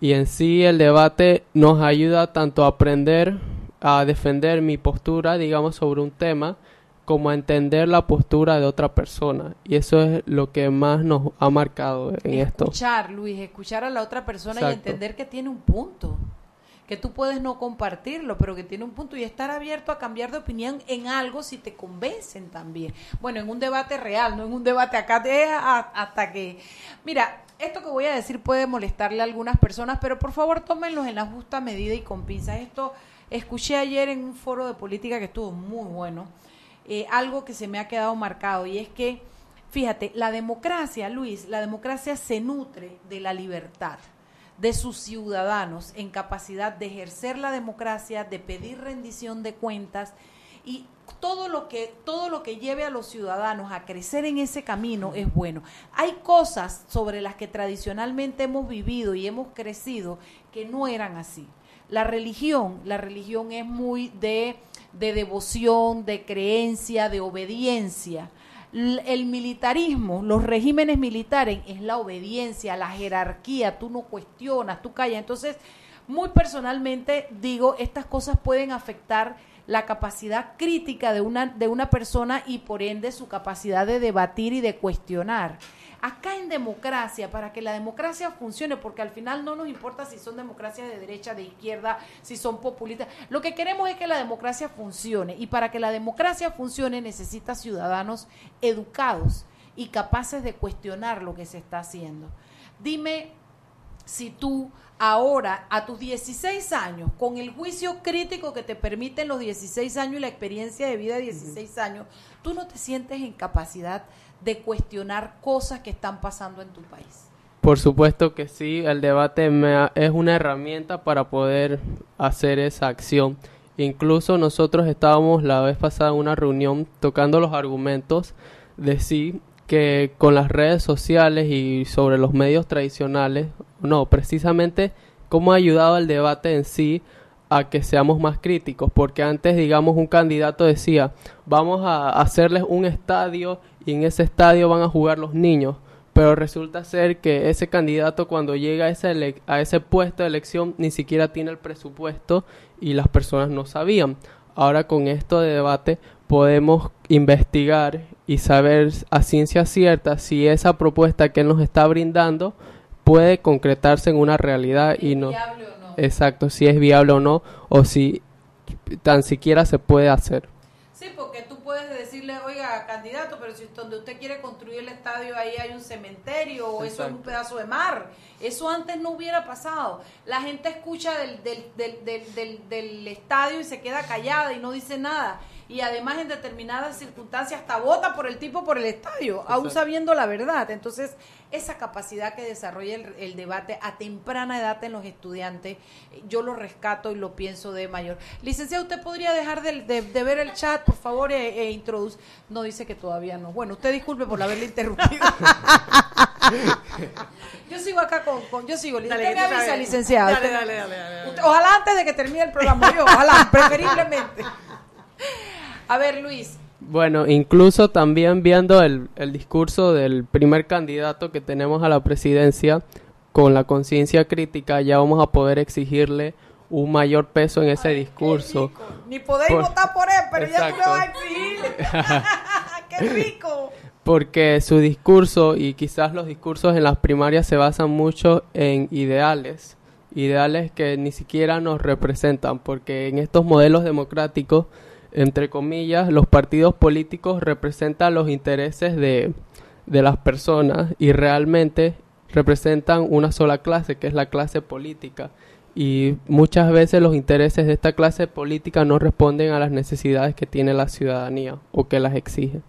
Y en sí el debate nos ayuda tanto a aprender a defender mi postura, digamos, sobre un tema, como a entender la postura de otra persona. Y eso es lo que más nos ha marcado en esto. Escuchar, Luis, escuchar a la otra persona y entender que tiene un punto. Que tú puedes no compartirlo, pero que tiene un punto y estar abierto a cambiar de opinión en algo si te convencen también. Bueno, en un debate real, no en un debate acá de a- hasta que... Mira, esto que voy a decir puede molestarle a algunas personas, pero por favor tómenlos en la justa medida y con pinzas. Esto escuché ayer en un foro de política que estuvo muy bueno, eh, algo que se me ha quedado marcado y es que, fíjate, la democracia, Luis, la democracia se nutre de la libertad de sus ciudadanos en capacidad de ejercer la democracia, de pedir rendición de cuentas y todo lo que todo lo que lleve a los ciudadanos a crecer en ese camino es bueno. Hay cosas sobre las que tradicionalmente hemos vivido y hemos crecido que no eran así. La religión, la religión es muy de, de devoción, de creencia, de obediencia. El militarismo, los regímenes militares, es la obediencia, la jerarquía, tú no cuestionas, tú callas. Entonces, muy personalmente digo, estas cosas pueden afectar la capacidad crítica de una, de una persona y por ende su capacidad de debatir y de cuestionar. Acá en democracia, para que la democracia funcione, porque al final no nos importa si son democracias de derecha, de izquierda, si son populistas, lo que queremos es que la democracia funcione y para que la democracia funcione necesita ciudadanos educados y capaces de cuestionar lo que se está haciendo. Dime si tú ahora, a tus 16 años, con el juicio crítico que te permiten los 16 años y la experiencia de vida de 16 años, tú no te sientes en capacidad de cuestionar cosas que están pasando en tu país. Por supuesto que sí, el debate me es una herramienta para poder hacer esa acción. Incluso nosotros estábamos la vez pasada en una reunión tocando los argumentos de sí que con las redes sociales y sobre los medios tradicionales, no, precisamente cómo ha ayudado el debate en sí a que seamos más críticos, porque antes, digamos, un candidato decía, vamos a hacerles un estadio y en ese estadio van a jugar los niños, pero resulta ser que ese candidato cuando llega a ese, a ese puesto de elección ni siquiera tiene el presupuesto y las personas no sabían. Ahora con esto de debate podemos investigar y saber a ciencia cierta si esa propuesta que él nos está brindando puede concretarse en una realidad y no exacto si es viable o no o si tan siquiera se puede hacer. Sí, porque puedes decirle, oiga, candidato, pero si donde usted quiere construir el estadio ahí hay un cementerio o eso es un pedazo de mar. Eso antes no hubiera pasado. La gente escucha del, del, del, del, del- del estadio y se queda callada y no dice nada. Y además en determinadas circunstancias hasta vota por el tipo por el estadio, aún Exacto. sabiendo la verdad. Entonces, esa capacidad que desarrolla el, el debate a temprana edad en los estudiantes, yo lo rescato y lo pienso de mayor. Licenciado, ¿usted podría dejar de, de- de ver el chat, por favor, e, e introduce? No, dice que todavía no. Bueno, usted disculpe por haberle interrumpido. yo sigo acá con, con- yo sigo. Dale, usted me avisa, licenciado. Dale, dale, dale, dale, dale. usted- ojalá antes de que termine el programa, yo, ojalá, preferiblemente. A ver, Luis, Bueno, incluso también viendo el, el discurso del primer candidato que tenemos a la presidencia, con la conciencia crítica ya vamos a poder exigirle un mayor peso en ese discurso. ni podéis Por- votar por él, pero ya tú le vas a exigir. ¡Qué rico! Porque su discurso y quizás los discursos en las primarias se basan mucho en ideales, ideales que ni siquiera nos representan, porque en estos modelos democráticos, entre comillas, los partidos políticos representan los intereses de, de las personas y realmente representan una sola clase, que es la clase política. Y muchas veces los intereses de esta clase política no responden a las necesidades que tiene la ciudadanía o que las exige.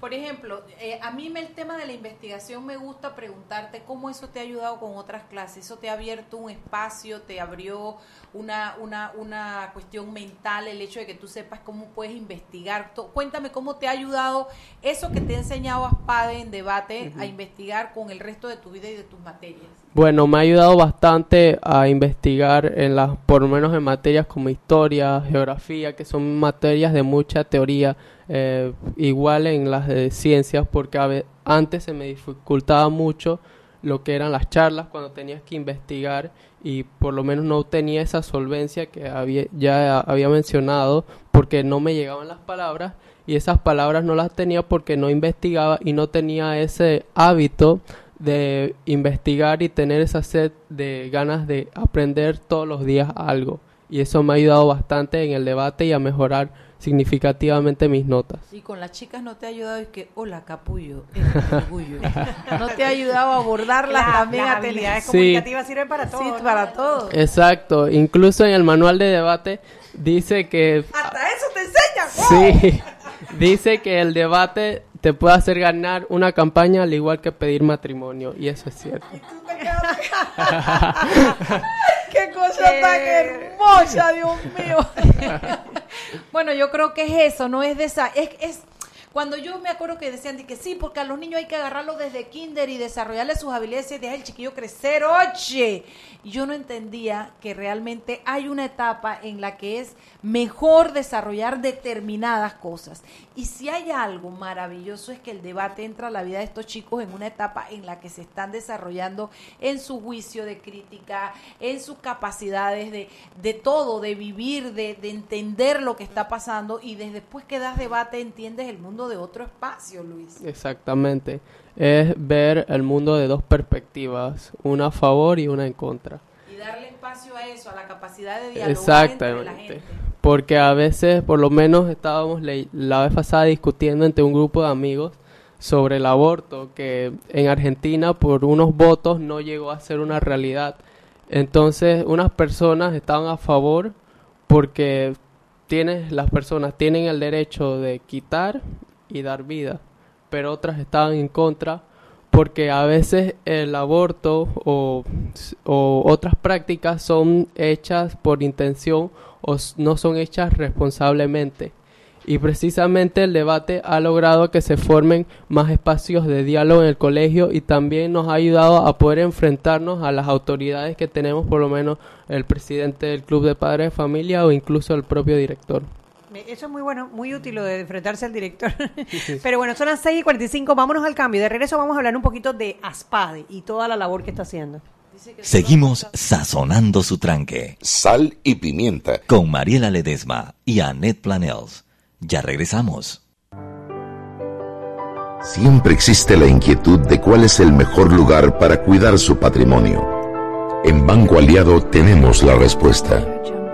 Por ejemplo, eh, a mí me- el tema de la investigación me gusta preguntarte cómo eso te ha ayudado con otras clases. Eso te ha abierto un espacio, te abrió una, una, una cuestión mental, el hecho de que tú sepas cómo puedes investigar. Cuéntame cómo te ha ayudado eso que te ha enseñado Aspade en debate a investigar con el resto de tu vida y de tus materias. Bueno, me ha ayudado bastante a investigar en las, por lo menos en materias como historia, geografía, que son materias de mucha teoría, eh, igual en las de ciencias, porque a ve- antes se me dificultaba mucho lo que eran las charlas cuando tenías que investigar y por lo menos no tenía esa solvencia que había, ya había mencionado porque no me llegaban las palabras y esas palabras no las tenía porque no investigaba y no tenía ese hábito de investigar y tener esa sed de ganas de aprender todos los días algo. Y eso me ha ayudado bastante en el debate y a mejorar significativamente mis notas. Y con las chicas no te ha ayudado, es que, hola capullo, es orgullo. No te ha ayudado a abordarlas Las- también las habilidades Sí. comunicativas sirven para todo. Sí, ¿no? para todo. Exacto, incluso en el manual de debate dice que Hasta eso te enseñan. sí, dice que el debate te puede hacer ganar una campaña al igual que pedir matrimonio y eso es cierto. ¡Qué cosa tan hermosa, Dios mío! bueno, yo creo que es eso, no es de esa... Es, es cuando yo me acuerdo que decían de que sí, porque a los niños hay que agarrarlos desde kinder y desarrollarle sus habilidades y dejar el chiquillo crecer, oye. Yo no entendía que realmente hay una etapa en la que es mejor desarrollar determinadas cosas. Y si hay algo maravilloso es que el debate entra a la vida de estos chicos en una etapa en la que se están desarrollando en su juicio de crítica, en sus capacidades de, de todo, de vivir, de, de entender lo que está pasando y desde después que das debate entiendes el mundo de otro espacio, Luis. Exactamente. Es ver el mundo de dos perspectivas, una a favor y una en contra. Y darle espacio a eso, a la capacidad de dialogar entre la Exactamente. gente. Porque a veces, por lo menos, estábamos la vez pasada discutiendo entre un grupo de amigos sobre el aborto, que en Argentina por unos votos no llegó a ser una realidad. Entonces, unas personas estaban a favor porque tienes, las personas tienen el derecho de quitar y dar vida, pero otras estaban en contra porque a veces el aborto o, otras prácticas son hechas por intención o no son hechas responsablemente. Y precisamente el debate ha logrado que se formen más espacios de diálogo en el colegio y también nos ha ayudado a poder enfrentarnos a las autoridades que tenemos, por lo menos el presidente del Club de Padres de Familia o incluso el propio director. Eso es muy bueno, muy útil lo de enfrentarse al director. Pero bueno, son las 6 y 45, vámonos al cambio. De regreso vamos a hablar un poquito de Aspade y toda la labor que está haciendo. Seguimos sazonando su tranque. Sal y pimienta. Con Mariela Ledesma y Annette Planels. Ya regresamos. Siempre existe la inquietud de cuál es el mejor lugar para cuidar su patrimonio. En Banco Aliado tenemos la respuesta.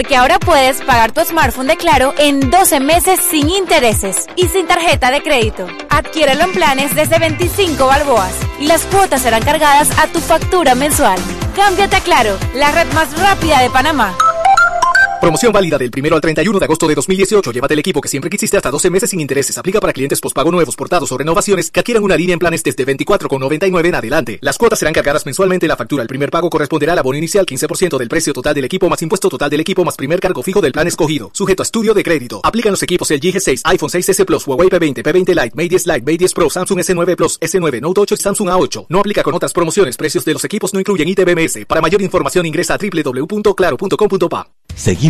Porque ahora puedes pagar tu smartphone de Claro en 12 meses sin intereses y sin tarjeta de crédito. Adquiérelo en planes desde 25 balboas y las cuotas serán cargadas a tu factura mensual. Cámbiate a Claro, la red más rápida de Panamá. Promoción válida del 1 al 31 de agosto de 2018. Llévate el equipo que siempre quisiste hasta 12 meses sin intereses. Aplica para clientes pospago nuevos, portados o renovaciones que adquieran una línea en planes desde 24,99 en adelante. Las cuotas serán cargadas mensualmente en la factura. El primer pago corresponderá al abono inicial 15% del precio total del equipo más impuesto total del equipo más primer cargo fijo del plan escogido. Sujeto a estudio de crédito. Aplican los equipos el G6, iPhone 6S Plus, Huawei P20, P20 Lite, Mate 10 Lite, Mate 10 Pro, Samsung S9 Plus, S9 Note 8 y Samsung A8. No aplica con otras promociones. Precios de los equipos no incluyen ITBMS. Para mayor información ingresa a www.claro.com.pa. Seguimos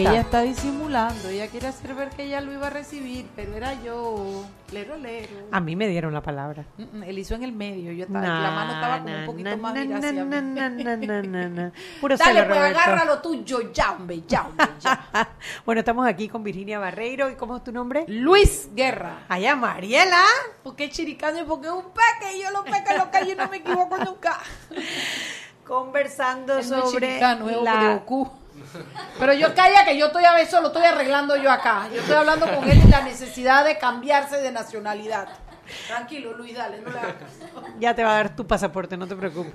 Ella está disimulando, ella quiere hacer ver que ella lo iba a recibir, pero era yo, lero, lero. A mí me dieron la palabra. Mm, mm, Él hizo en el medio, yo estaba, la mano estaba como un poquito na, más hacia mí. Puro Dale, celo, pues agárralo tuyo, ya, hombre, ya, hombre, ya. Bueno, estamos aquí con Virginia Barreiro. ¿Y cómo es tu nombre? Luis Guerra. Allá, Mariela. Porque es chiricano y porque es un peque, y yo lo peque lo que yo no me equivoco nunca. Conversando es sobre chiricano, la- de. Pero yo calla que yo estoy a veces lo estoy arreglando yo acá. Yo estoy hablando con él de la necesidad de cambiarse de nacionalidad. Tranquilo, Luis, dale, no le. Ya te va a dar tu pasaporte, no te preocupes.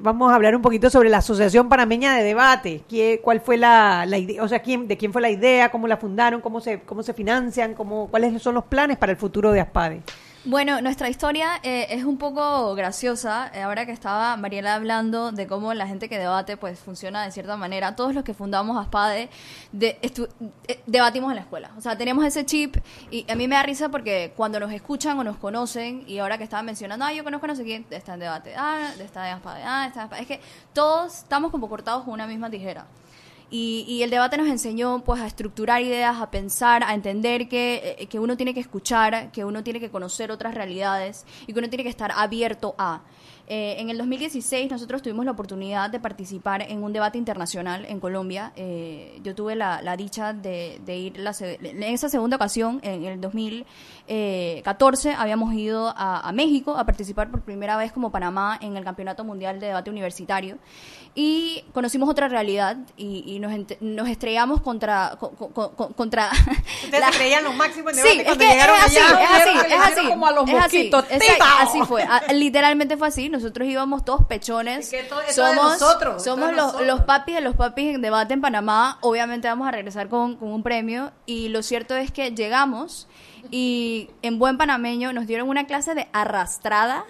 Vamos a hablar un poquito sobre la Asociación Panameña de Debate. ¿Qué- ¿Cuál fue la, la idea? O sea, ¿quién, ¿de quién fue la idea? ¿Cómo la fundaron? ¿Cómo se, cómo se financian? ¿Cómo, ¿Cuáles son los planes para el futuro de ASPADE? Bueno, nuestra historia eh, es un poco graciosa. Eh, ahora que estaba Mariela hablando de cómo la gente que debate pues funciona de cierta manera. Todos los que fundamos ASPADE de, eh, debatimos en la escuela. O sea, tenemos ese chip y a mí me da risa porque cuando nos escuchan o nos conocen y ahora que estaba mencionando, ah, yo conozco a no sé quién, está en debate, ah, está en ASPADE, ah, está en ASPADE. Es que todos estamos como cortados con una misma tijera. Y, y el debate nos enseñó pues a estructurar ideas, a pensar, a entender que, eh, que uno tiene que escuchar, que uno tiene que conocer otras realidades y que uno tiene que estar abierto a. Eh, en el 2016 nosotros tuvimos la oportunidad de participar en un debate internacional en Colombia. Eh, yo tuve la, la dicha de, de ir la en esa segunda ocasión, en el 2014, habíamos ido a, a México a participar por primera vez como Panamá en el Campeonato Mundial de Debate Universitario y conocimos otra realidad y, y nos, nos estrellamos contra... co- co- co- contra Ustedes se creían lo máximo en Sí, debate es que es llegaron así, allá. es así, es así. como a los es así, así fue. A- literalmente fue así. Nosotros íbamos todos pechones. Que de somos nosotros, somos de los, nosotros. los papis de los papis en debate en Panamá. Obviamente vamos a regresar con, con un premio. Y lo cierto es que llegamos y en buen panameño nos dieron una clase de arrastrada.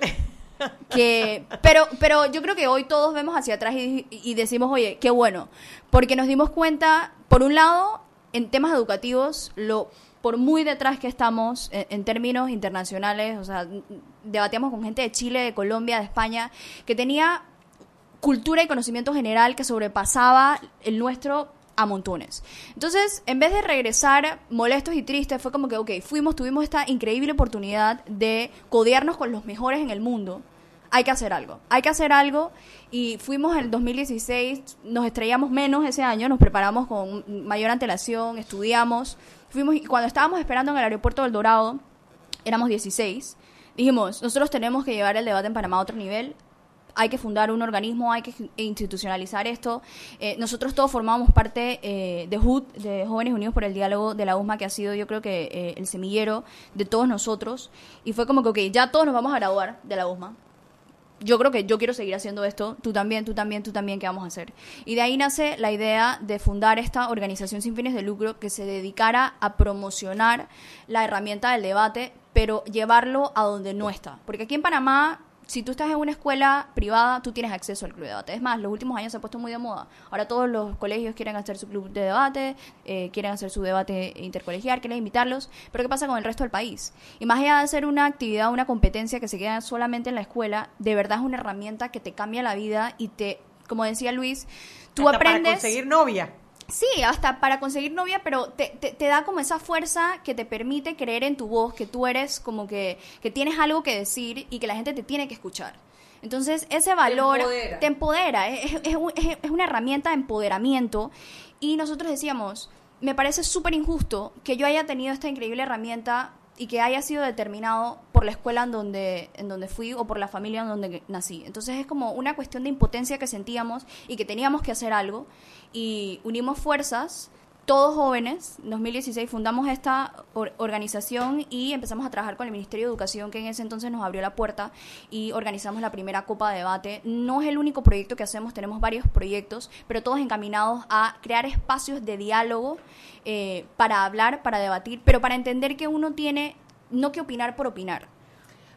que pero pero yo creo que hoy todos vemos hacia atrás y, y decimos oye qué bueno porque nos dimos cuenta por un lado en temas educativos lo por muy detrás que estamos en, en términos internacionales o sea debatíamos con gente de Chile de Colombia de España que tenía cultura y conocimiento general que sobrepasaba el nuestro a montones. Entonces, en vez de regresar molestos y tristes, fue como que, ok, fuimos, tuvimos esta increíble oportunidad de codearnos con los mejores en el mundo. Hay que hacer algo, hay que hacer algo. Y fuimos en el 2016, nos estrellamos menos ese año, nos preparamos con mayor antelación, estudiamos. Fuimos, y cuando estábamos esperando en el aeropuerto del Dorado, éramos 16. Dijimos, nosotros tenemos que llevar el debate en Panamá a otro nivel. Hay que fundar un organismo, hay que institucionalizar esto. Eh, nosotros todos formamos parte eh, de HUD, de Jóvenes Unidos por el Diálogo de la USMA, que ha sido yo creo que eh, el semillero de todos nosotros. Y fue como que, ok, ya todos nos vamos a graduar de la USMA yo creo que yo quiero seguir haciendo esto, tú también, tú también, tú también, ¿qué vamos a hacer? Y de ahí nace la idea de fundar esta organización sin fines de lucro que se dedicara a promocionar la herramienta del debate, pero llevarlo a donde no está. Porque aquí en Panamá Si tú estás en una escuela privada, tú tienes acceso al club de debate. Es más, los últimos años se ha puesto muy de moda. Ahora todos los colegios quieren hacer su club de debate, eh, quieren hacer su debate intercolegial, quieren invitarlos. Pero ¿qué pasa con el resto del país? Y más allá de ser una actividad, una competencia que se queda solamente en la escuela, de verdad es una herramienta que te cambia la vida y te, como decía Luis, tú Hasta aprendes... Para conseguir novia. Sí, hasta para conseguir novia, pero te, te, te, da como esa fuerza que te permite creer en tu voz, que tú eres como que, que tienes algo que decir y que la gente te tiene que escuchar. Entonces, ese valor te empodera, es, es, es, es una herramienta de empoderamiento. Y nosotros decíamos, me parece súper injusto que yo haya tenido esta increíble herramienta y que haya sido determinado por la escuela en donde, en donde fui o por la familia en donde nací. Entonces es como una cuestión de impotencia que sentíamos y que teníamos que hacer algo y unimos fuerzas, todos jóvenes, en 2016 fundamos esta or organización y empezamos a trabajar con el Ministerio de Educación que en ese entonces nos abrió la puerta y organizamos la primera Copa de Debate. No es el único proyecto que hacemos, tenemos varios proyectos, pero todos encaminados a crear espacios de diálogo eh, para hablar, para debatir, pero para entender que uno tiene no que opinar por opinar.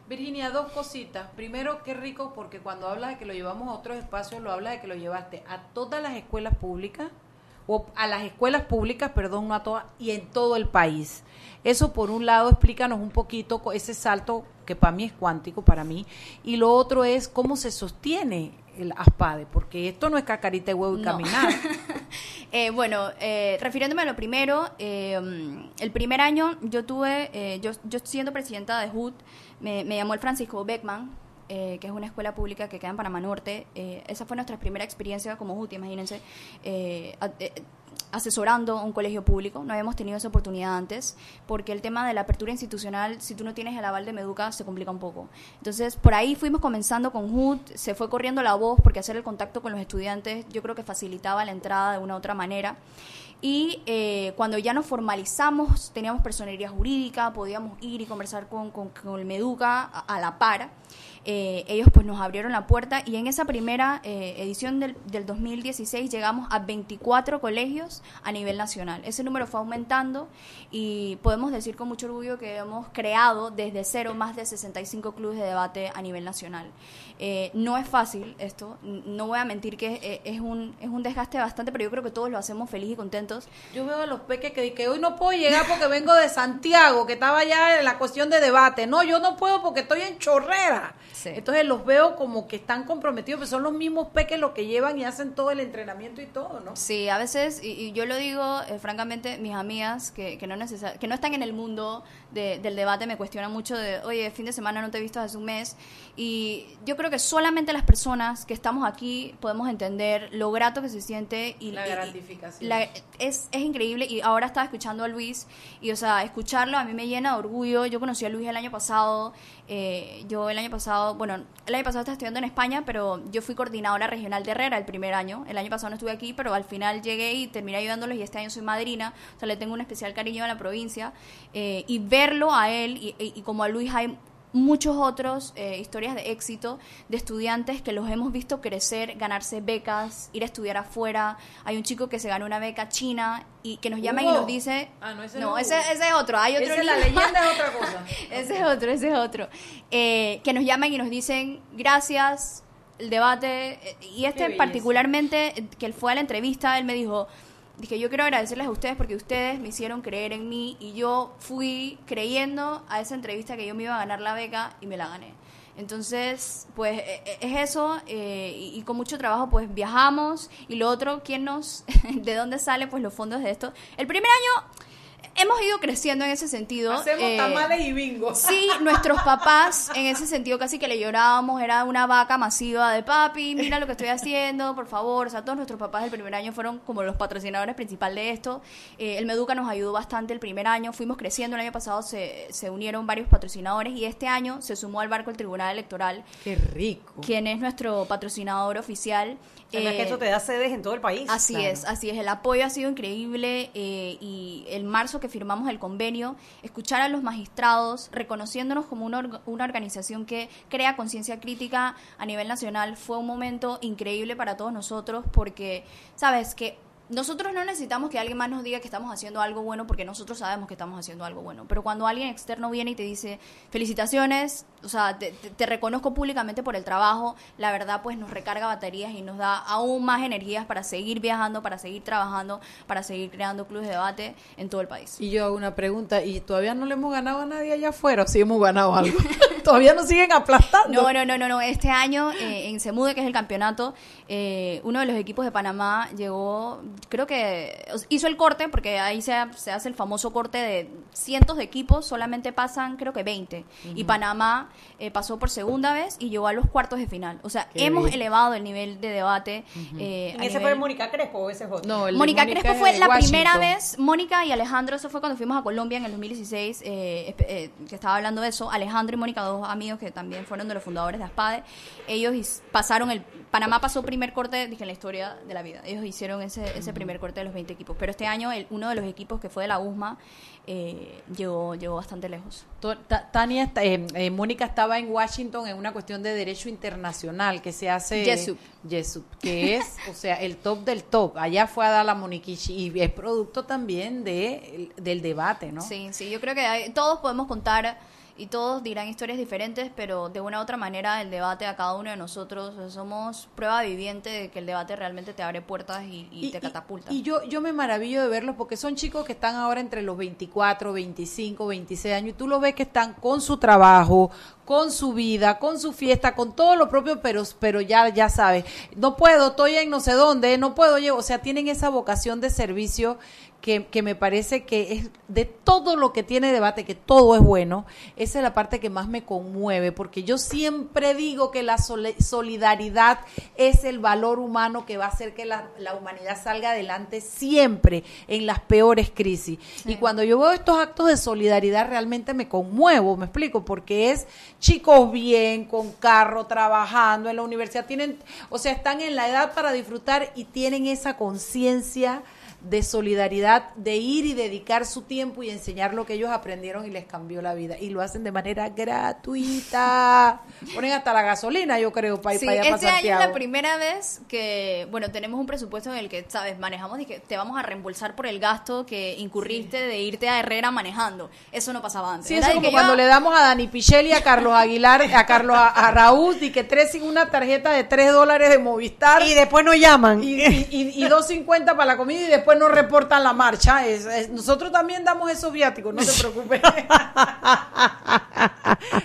Virginia, dos cositas. Primero, qué rico porque cuando hablas de que lo llevamos a otros espacios, lo hablas de que lo llevaste a todas las escuelas públicas, o a las escuelas públicas, perdón, no a todas, y en todo el país. Eso por un lado, explícanos un poquito ese salto que para mí es cuántico, para mí, y lo otro es cómo se sostiene el ASPADE, porque esto no es cacarita de huevo y No. caminar. Eh, bueno, eh, refiriéndome a lo primero, eh, el primer año yo tuve, eh, yo, yo siendo presidenta de HUD, me, me llamó el Francisco Beckman, eh, que es una escuela pública que queda en Panamá Norte. Eh, esa fue nuestra primera experiencia como HUD, imagínense, eh, a- eh, asesorando un colegio público. No habíamos tenido esa oportunidad antes, porque el tema de la apertura institucional, si tú no tienes el aval de Meduca, se complica un poco. Entonces, por ahí fuimos comenzando con HUD, se fue corriendo la voz, porque hacer el contacto con los estudiantes yo creo que facilitaba la entrada de una u otra manera. Y eh, cuando ya nos formalizamos, teníamos personería jurídica, podíamos ir y conversar con, con, con el Meduca a, a la par. Eh, ellos pues nos abrieron la puerta y en esa primera eh, edición del, del 2016 llegamos a 24 colegios a nivel nacional. Ese número fue aumentando y podemos decir con mucho orgullo que hemos creado desde cero más de 65 clubes de debate a nivel nacional. Eh, no es fácil esto, no voy a mentir que es, es un, es un desgaste bastante, pero yo creo que todos lo hacemos feliz y contentos. Yo veo a los peques que, que hoy no puedo llegar porque vengo de Santiago, que estaba ya en la cuestión de debate. No, yo no puedo porque estoy en chorrera. Entonces los veo como que están comprometidos, pero son los mismos peques los que llevan y hacen todo el entrenamiento y todo, ¿no? Sí, a veces, y, y yo lo digo eh, francamente, mis amigas que, que, no que no están en el mundo de- del debate me cuestionan mucho de, oye, fin de semana no te he visto hace un mes. Y yo creo que solamente las personas que estamos aquí podemos entender lo grato que se siente y La y- gratificación. la- es, es increíble y ahora estaba escuchando a Luis y o sea escucharlo a mí me llena de orgullo yo conocí a Luis el año pasado eh, yo el año pasado bueno el año pasado estaba estudiando en España pero yo fui coordinadora regional de Herrera el primer año el año pasado no estuve aquí pero al final llegué y terminé ayudándolos y este año soy madrina o sea le tengo un especial cariño a la provincia eh, y verlo a él y, y- y como a Luis hay muchos otros eh, historias de éxito de estudiantes que los hemos visto crecer, ganarse becas, ir a estudiar afuera. Hay un chico que se ganó una beca china y que nos llama y Hugo. nos dice, Ah, no, ese no, no. ese, ese es otro, hay otro Esa es la leyenda es otra cosa. ese es otro, ese es otro. Eh, que nos llaman y nos dicen, gracias, el debate. eh, Y este particularmente, eh, que él fue a la entrevista, él me dijo, dije, yo quiero agradecerles a ustedes porque ustedes me hicieron creer en mí y yo fui creyendo a esa entrevista que yo me iba a ganar la beca y me la gané. Entonces, pues eh, eh, es eso eh, y, y con mucho trabajo pues viajamos y lo otro, ¿quién nos, de dónde salen pues los fondos de esto? El primer año hemos ido creciendo en ese sentido. Hacemos eh, tamales y bingo. Sí, nuestros papás en ese sentido casi que le llorábamos, era una vaca masiva de papi, mira lo que estoy haciendo, por favor. O sea, todos nuestros papás del primer año fueron como los patrocinadores principales de esto. Eh, el Meduca nos ayudó bastante el primer año, fuimos creciendo, el año pasado se, se unieron varios patrocinadores y este año se sumó al barco el Tribunal Electoral. Qué rico. Quien es nuestro patrocinador oficial. Además que Eh, eso te da sedes en todo el país. Así Claro. es, así es. El apoyo ha sido increíble eh, y el marzo que firmamos el convenio, escuchar a los magistrados, reconociéndonos como una, una organización que crea conciencia crítica a nivel nacional, fue un momento increíble para todos nosotros porque, sabes, que nosotros no necesitamos que alguien más nos diga que estamos haciendo algo bueno porque nosotros sabemos que estamos haciendo algo bueno. Pero cuando alguien externo viene y te dice, felicitaciones, o sea, te, reconozco públicamente por el trabajo, la verdad pues nos recarga baterías y nos da aún más energías para seguir viajando, para seguir trabajando, para seguir creando clubes de debate en todo el país. Y yo hago una pregunta, ¿y todavía no le hemos ganado a nadie allá afuera o sí hemos ganado algo? ¿Todavía nos siguen aplastando? No, no, no, no, no. Este año eh, en Semude, que es el campeonato, eh, uno de los equipos de Panamá llegó, creo que hizo el corte, porque ahí se, se hace el famoso corte de cientos de equipos, solamente pasan creo que 20. Y. Panamá eh, pasó por segunda vez y llegó a los cuartos de final. O sea, Qué hemos bien. elevado el nivel de debate. eh, ¿En a ese nivel- fue Mónica Crespo o ese es otro? No, el Mónica Mónica Crespo es fue de la primera vez. Mónica y Alejandro, eso fue cuando fuimos a Colombia en el 2016, eh, eh, que estaba hablando de eso. Alejandro y Mónica, dos amigos que también fueron de los fundadores de ASPADE, ellos pasaron el. Panamá pasó primer corte, dije, en la historia de la vida. Ellos hicieron ese, ese primer corte de los 20 equipos. Pero este año, el, uno de los equipos que fue de la USMA eh, llegó, llegó bastante lejos. Tania, eh, eh, Mónica estaba en Washington en una cuestión de derecho internacional que se hace Yesup. Yesup, que es, o sea, el top del top. Allá fue a dar la Moniquichi y es producto también de, del debate, ¿no? Sí, sí, yo creo que hay- todos podemos contar y todos dirán historias diferentes, pero de una u otra manera el debate a cada uno de nosotros somos prueba viviente de que el debate realmente te abre puertas y, y te catapulta. Y yo, yo me maravillo de verlos porque son chicos que están ahora entre los 24, 25, 26 años y tú los ves que están con su trabajo, con su vida, con su fiesta, con todo lo propio, pero, pero ya, ya sabes, no puedo, estoy en no sé dónde, no puedo, llevo, o sea, tienen esa vocación de servicio que, que me parece que es de todo lo que tiene debate, que todo es bueno, esa es la parte que más me conmueve, porque yo siempre digo que la solidaridad es el valor humano que va a hacer que la, la humanidad salga adelante siempre en las peores crisis. Y cuando yo veo estos actos de solidaridad realmente me conmuevo, me explico, porque es chicos bien, con carro, trabajando en la universidad, tienen, o sea, están en la edad para disfrutar y tienen esa conciencia de solidaridad, de ir y dedicar su tiempo y enseñar lo que ellos aprendieron y les cambió la vida. Y lo hacen de manera gratuita. Ponen hasta la gasolina, yo creo, para ir Sí, para allá, este para año es Santiago. la primera vez que, bueno, tenemos un presupuesto en el que, sabes, manejamos y que te vamos a reembolsar por el gasto que incurriste de irte a Herrera manejando. Eso no pasaba antes. Sí, eso como que cuando yo- le damos a Dani Pichelli, a Carlos Aguilar, a Carlos a, a Raúl, y que tres sin una tarjeta de tres dólares de Movistar. Y después nos llaman. Y, y, y, y 2.50 para la comida y después nos reportan la marcha. Es- es- nosotros también damos esos viáticos, no se preocupe.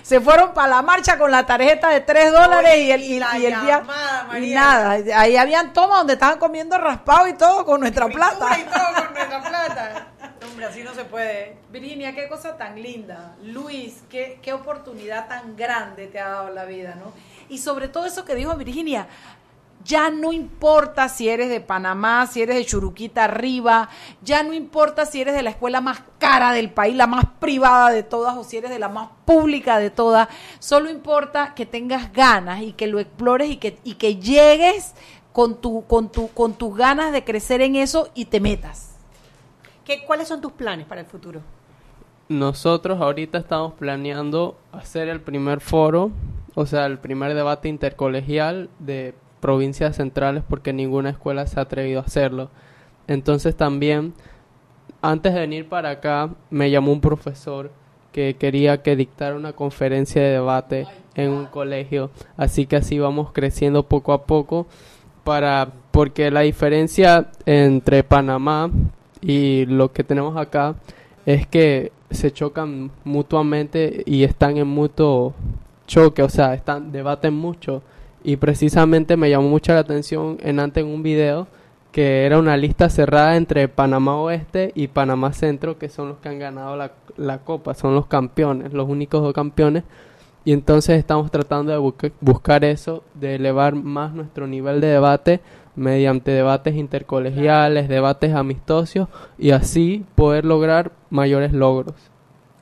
se fueron para la marcha con la tarjeta de 3 dólares y el, y, y el día- y nada. Ahí habían tomas donde estaban comiendo raspado y todo con nuestra plata. y todo con nuestra plata. Hombre, así no se puede. Virginia, qué cosa tan linda. Luis, qué, qué oportunidad tan grande te ha dado la vida, ¿no? Y sobre todo eso que dijo Virginia, ya no importa si eres de Panamá, si eres de Churuquita arriba, ya no importa si eres de la escuela más cara del país, la más privada de todas, o si eres de la más pública de todas, solo importa que tengas ganas y que lo explores y que, y que llegues con, tu, con, tu, con tus ganas de crecer en eso y te metas. ¿Qué, ¿Cuáles son tus planes para el futuro? Nosotros ahorita estamos planeando hacer el primer foro, o sea, el primer debate intercolegial de provincias centrales porque ninguna escuela se ha atrevido a hacerlo. Entonces también, antes de venir para acá, me llamó un profesor que quería que dictara una conferencia de debate en un colegio, así que así vamos creciendo poco a poco para porque la diferencia entre Panamá y lo que tenemos acá es que se chocan mutuamente y están en mutuo choque, o sea, están debaten mucho y precisamente me llamó mucho la atención en antes en un video que era una lista cerrada entre Panamá Oeste y Panamá Centro, que son los que han ganado la, la copa, son los campeones, los únicos dos campeones. Y entonces estamos tratando de busca- buscar eso, de elevar más nuestro nivel de debate mediante debates intercolegiales, debates amistosos y así poder lograr mayores logros.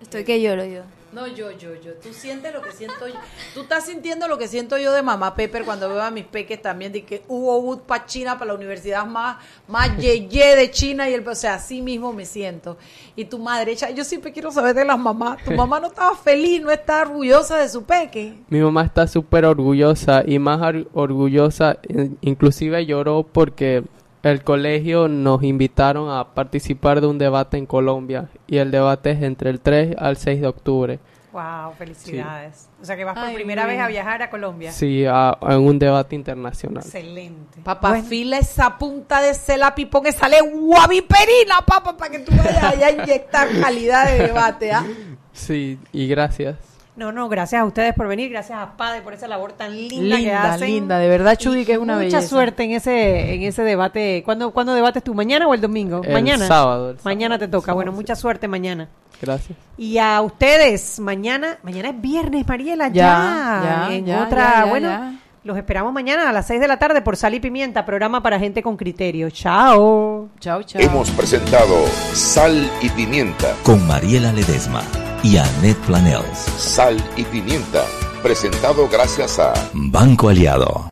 Estoy que lloro yo. No, yo, yo, yo. Tú sientes lo que siento yo. Tú estás sintiendo lo que siento yo de mamá Pepper cuando veo a mis peques también de que hubo Wood para China, para la universidad más, más yeye de China y el, o sea, así mismo me siento. Y tu madre, yo siempre quiero saber de las mamás. Tu mamá no estaba feliz, no está orgullosa de su peque. Mi mamá está súper orgullosa y más orgullosa, in- inclusive lloró porque el colegio nos invitaron a participar de un debate en Colombia y el debate es entre el 3 al 6 de octubre. Wow, felicidades. O sea que vas por Ay, primera vez a viajar a Colombia. Sí, a- en un debate internacional. Excelente. Papá, Bueno. fila esa punta de ese lápiz, pon esa lengua viperina, papá, para que tú vayas allá a inyectar calidad de debate, ¿ah? Sí, y gracias. No, no, gracias a ustedes por venir, gracias a Pade por esa labor tan linda, que Linda, hacen. linda, de verdad, Chudi, Y que es una mucha belleza. suerte en ese en ese debate. ¿Cuándo, ¿Cuándo debates tú? ¿Mañana o el domingo? El mañana. sábado, el mañana te toca. sábado, bueno, sí. mucha suerte mañana. Gracias. Y a ustedes, mañana, mañana es viernes, Mariela, ya. Ya, ya, en ya, otra, ya, ya, bueno, ya. los esperamos mañana a las 6 de la tarde por Sal y Pimienta, programa para gente con criterio. Chao. Chao, chao. Hemos presentado Sal y Pimienta. Con Mariela Ledesma y Annette Planels. Sal y Pimienta. Presentado gracias a Banco Aliado.